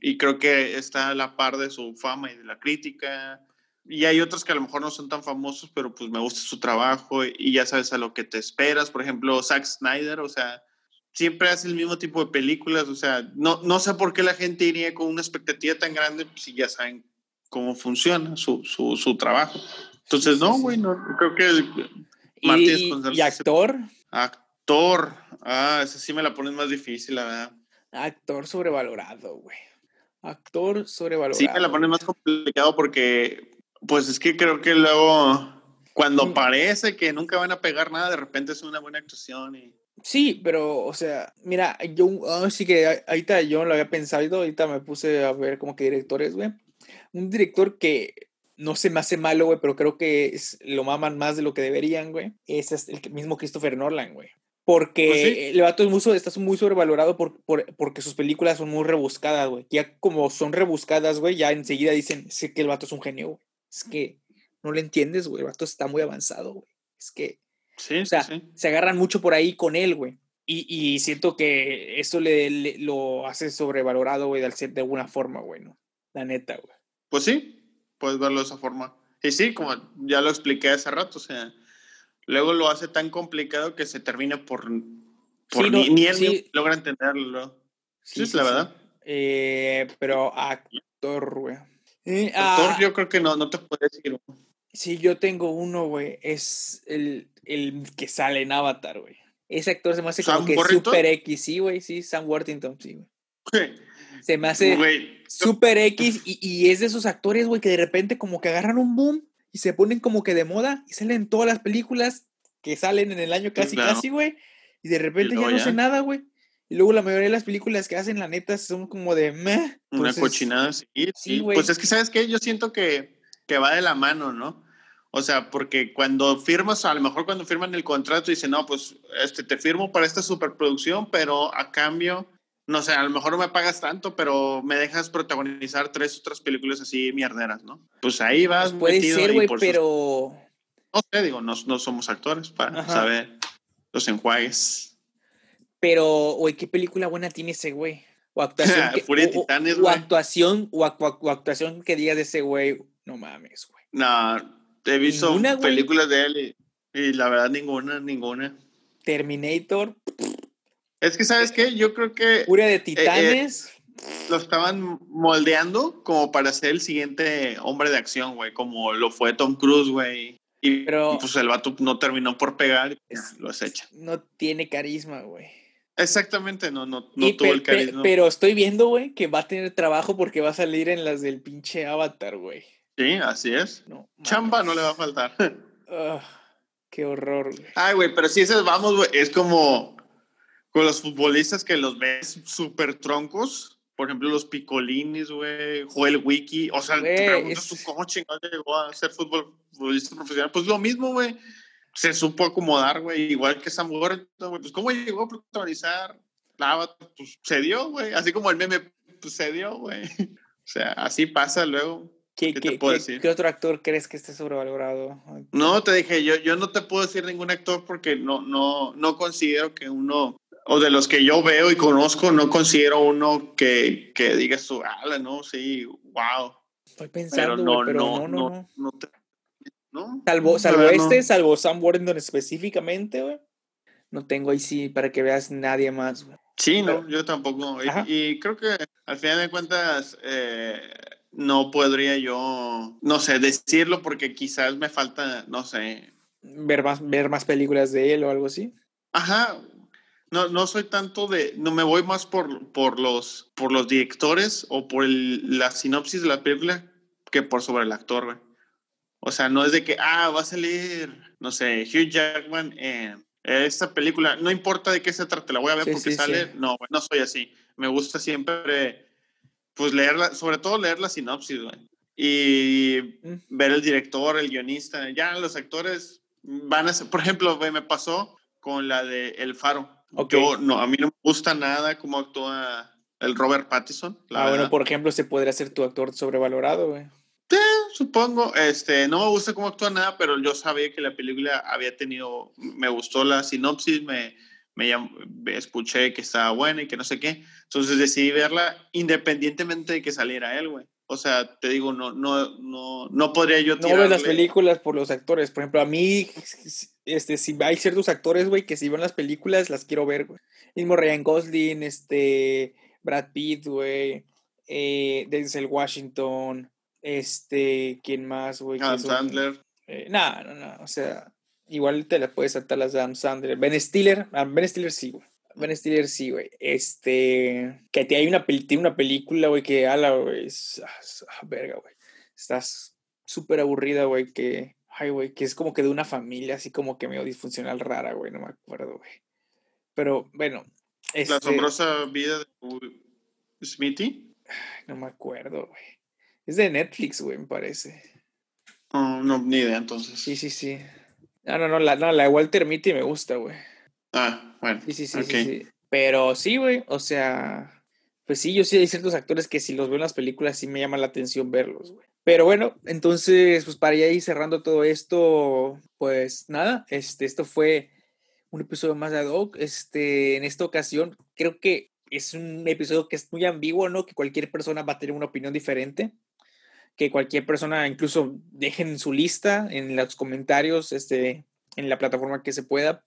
y creo que está a la par de su fama y de la crítica. Y hay otros que a lo mejor no son tan famosos, pero pues me gusta su trabajo y ya sabes a lo que te esperas. Por ejemplo, Zack Snyder, o sea, siempre hace el mismo tipo de películas. O sea, no, no sé por qué la gente iría con una expectativa tan grande si ya saben cómo funciona su, su, su trabajo. Entonces, no, güey, no, creo que... ¿Y, ¿Y actor? Actor. Ah, esa sí me la pones más difícil, la verdad. Actor sobrevalorado, güey. Actor sobrevalorado. Sí, me la pones más complicado porque, pues es que creo que luego, cuando mm. parece que nunca van a pegar nada, de repente es una buena actuación y... Sí, pero, o sea, mira, yo ah, sí que ahorita yo lo había pensado, ahorita me puse a ver como que directores, güey. Un director que no se me hace malo, güey, pero creo que es, lo maman más de lo que deberían, güey. Es el mismo Christopher Nolan, güey. Porque pues el vato es muy, está muy sobrevalorado por, porque sus películas son muy rebuscadas, güey. Ya como son rebuscadas, güey, ya enseguida dicen sé que el vato es un genio, güey. Es que no le entiendes, güey. El vato está muy avanzado, güey. Es que. Sí, o sea, se agarran mucho por ahí con él, güey. Y, y, siento que eso le, lo hace sobrevalorado, güey, de, de alguna forma, güey, ¿no? La neta, güey. Pues sí, puedes verlo de esa forma. Y sí, como ya lo expliqué hace rato, o sea, luego lo hace tan complicado que se termina por, por ni, él logra entenderlo. Sí, es la verdad. Eh, pero actor, güey. Eh, actor, ah, yo creo que no, no te puedo decir. Sí, yo tengo uno, güey. Es el, el, que sale en Avatar, güey. Ese actor se me hace como que super X, sí, güey, sí, Sam Worthington, sí, güey. Se me hace super X y, y, es de esos actores, güey, que de repente como que agarran un boom y se ponen como que de moda y salen todas las películas que salen en el año casi, casi, güey. Y de repente ya no sé nada, güey. Y luego la mayoría de las películas que hacen, la neta, son como de meh. Una cochinada, sí. sí pues es que, ¿sabes qué? Yo siento que, que va de la mano, ¿no? O sea, porque cuando firmas, a lo mejor cuando firman el contrato, dicen, no, pues este, te firmo para esta superproducción, pero a cambio no sé, a lo mejor no me pagas tanto, pero me dejas protagonizar tres otras películas así mierderas, ¿no? Pues ahí vas. Pues puede ser, güey, pero. No sé, digo, no, no somos actores para saber los enjuagues. Pero, güey, ¿qué película buena tiene ese güey? O actuación. que, o, actuación, o, actuación que digas de ese güey. No mames, güey. No, he visto películas de él y, y, la verdad ninguna, ninguna. Terminator. Es que, ¿sabes qué? Yo creo que... Pura de eh, eh, titanes. lo estaban moldeando como para ser el siguiente hombre de acción, güey, como lo fue Tom Cruise, güey. Y, Pero, pues el vato no terminó por pegar y lo has hecho. No tiene carisma, güey. Exactamente, no, no, no tuvo el carisma. Pero estoy viendo, güey, que va a tener trabajo porque va a salir en las del pinche Avatar, güey. Sí, así es. Chamba no le va a faltar. qué horror, güey. Ay, güey, pero si esas vamos, güey, es como con los futbolistas que los ves súper troncos. Por ejemplo, los Picolinis, güey, Joel Wiki. O sea, te preguntas tú cómo chingado llegó a ser futbolista profesional. Pues lo mismo, güey. Se supo acomodar, güey. Igual que Sam güey. Pues cómo llegó a protagonizar Lava, pues se dio, güey. Así como el meme, pues se dio, güey. O sea, así pasa luego. ¿Qué, ¿Qué, te puedo decir? ¿Qué otro actor crees que esté sobrevalorado? No, te dije, yo, yo no te puedo decir ningún actor porque no, no, no considero que uno o de los que yo veo y conozco, no considero uno que, que diga su ala, ¿no? Sí, wow. Estoy pensando, pero no, no, no, no, no, Salvo, salvo este, salvo Sam Worthington específicamente, güey. No tengo ahí sí para que veas nadie más, güey. Sí, no, yo tampoco. Y, creo que al final de cuentas eh, no podría yo, no sé, decirlo porque quizás me falta, no sé. Ver más, ver más películas de él o algo así. Ajá, no, no soy tanto de, no me voy más por, por, los, por los directores o por la sinopsis de la película que por sobre el actor, güey. O sea, no es de que, ah, va a salir, no sé, Hugh Jackman en esta película, no importa de qué se trate, la voy a ver porque sale. No, no soy así. Me gusta siempre, pues leerla, sobre todo leer la sinopsis, güey. Y mm. ver el director, el guionista. Ya los actores van a ser, por ejemplo, güey, me pasó con la de El Faro. Yo, no, a mí no me gusta nada cómo actúa el Robert Pattinson. ah, bueno, por ejemplo, se podría ser tu actor sobrevalorado, güey. Sí, supongo. Este, no me gusta cómo actúa nada, pero yo sabía que la película había tenido, me gustó la sinopsis, me, me, escuché que estaba buena y que no sé qué. Entonces decidí verla independientemente de que saliera él, güey. O sea, te digo, no, no, no, no podría yo tirarle... No ves las películas por los actores. Por ejemplo, a mí, este, si hay ciertos actores, güey, que si ven las películas, las quiero ver, güey. Mismo Ryan Gosling, este, Brad Pitt, güey, eh, Denzel Washington, este, ¿quién más, güey? Adam Sandler. Eh, no, no, no, o sea, igual te la puedes saltar las de Adam Sandler. Ben Stiller, ah, Ben Stiller sí, güey. Ben Stiller sí, güey. Este, que te hay una, tiene una película, güey, que ala, güey, es, ah, verga, güey. Estás súper aburrida, güey, que, ay, güey, que es como que de una familia así como que medio disfuncional rara, güey, no me acuerdo, güey. Pero, bueno. Este, La asombrosa vida de Smithy. No me acuerdo, güey. Es de Netflix, güey, me parece. Oh, no, ni idea entonces. Sí, sí, sí. No, no, no, la, no, la de Walter Mitty me gusta, güey. Ah, bueno. Sí, sí, sí, sí, Pero sí, güey, o sea, pues sí, yo sí hay ciertos actores que si los veo en las películas sí me llama la atención verlos, güey. Pero bueno, entonces, pues para ir cerrando todo esto, pues nada, este, esto fue un episodio más de Ad Este, en esta ocasión, creo que es un episodio que es muy ambiguo, ¿no? Que cualquier persona va a tener una opinión diferente que cualquier persona incluso dejen su lista en los comentarios, este, en la plataforma que se pueda,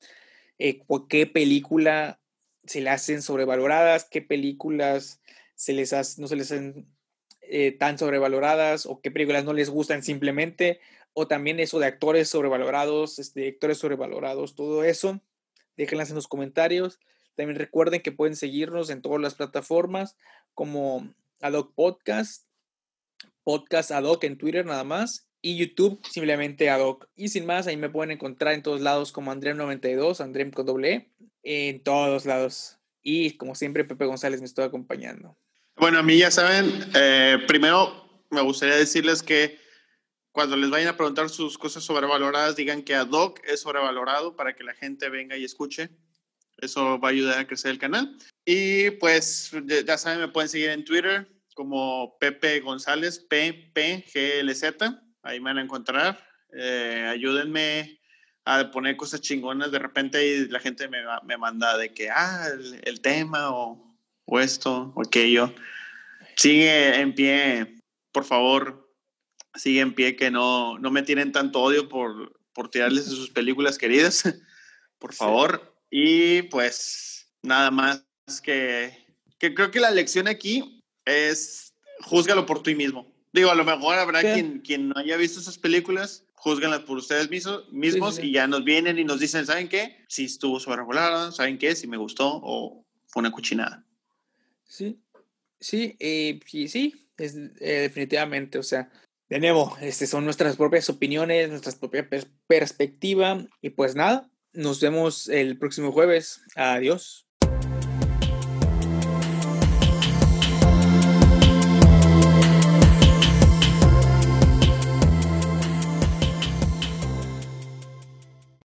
eh, qué película se le hacen sobrevaloradas, qué películas se les no se les hacen eh, tan sobrevaloradas o qué películas no les gustan simplemente, o también eso de actores sobrevalorados, este, directores sobrevalorados, todo eso, déjenlas en los comentarios. También recuerden que pueden seguirnos en todas las plataformas como Adoc Podcast, podcast ad hoc en Twitter nada más. Y YouTube simplemente ad hoc. Y sin más, ahí me pueden encontrar en todos lados como Andrem92, Andrem con doble e, en todos lados. Y como siempre, Pepe González me estoy acompañando. Bueno, a mí ya saben, eh, primero me gustaría decirles que cuando les vayan a preguntar sus cosas sobrevaloradas, digan que ad hoc es sobrevalorado para que la gente venga y escuche. Eso va a ayudar a crecer el canal. Y pues ya saben, me pueden seguir en Twitter, como Pepe González, PPGLZ, ahí me van a encontrar. Eh, ayúdenme a poner cosas chingonas de repente y la gente me, me manda de que, ah, el, tema o, o, esto o aquello. Sigue en pie, por favor, sigue en pie que no, no me tienen tanto odio por, por tirarles sus películas queridas, por favor. Y pues nada más que, que creo que la lección aquí es júzgalo por ti mismo. Digo, a lo mejor habrá quien, quien no haya visto esas películas, júzganlas por ustedes mismos, mismos y ya nos vienen y nos dicen, ¿saben qué? Si estuvo sobrevolada, ¿saben qué? Si me gustó o fue una cuchinada. Sí, sí, eh, sí, es, eh, definitivamente, o sea, de nuevo, este son nuestras propias opiniones, nuestra propia perspectiva y pues nada, nos vemos el próximo jueves. Adiós.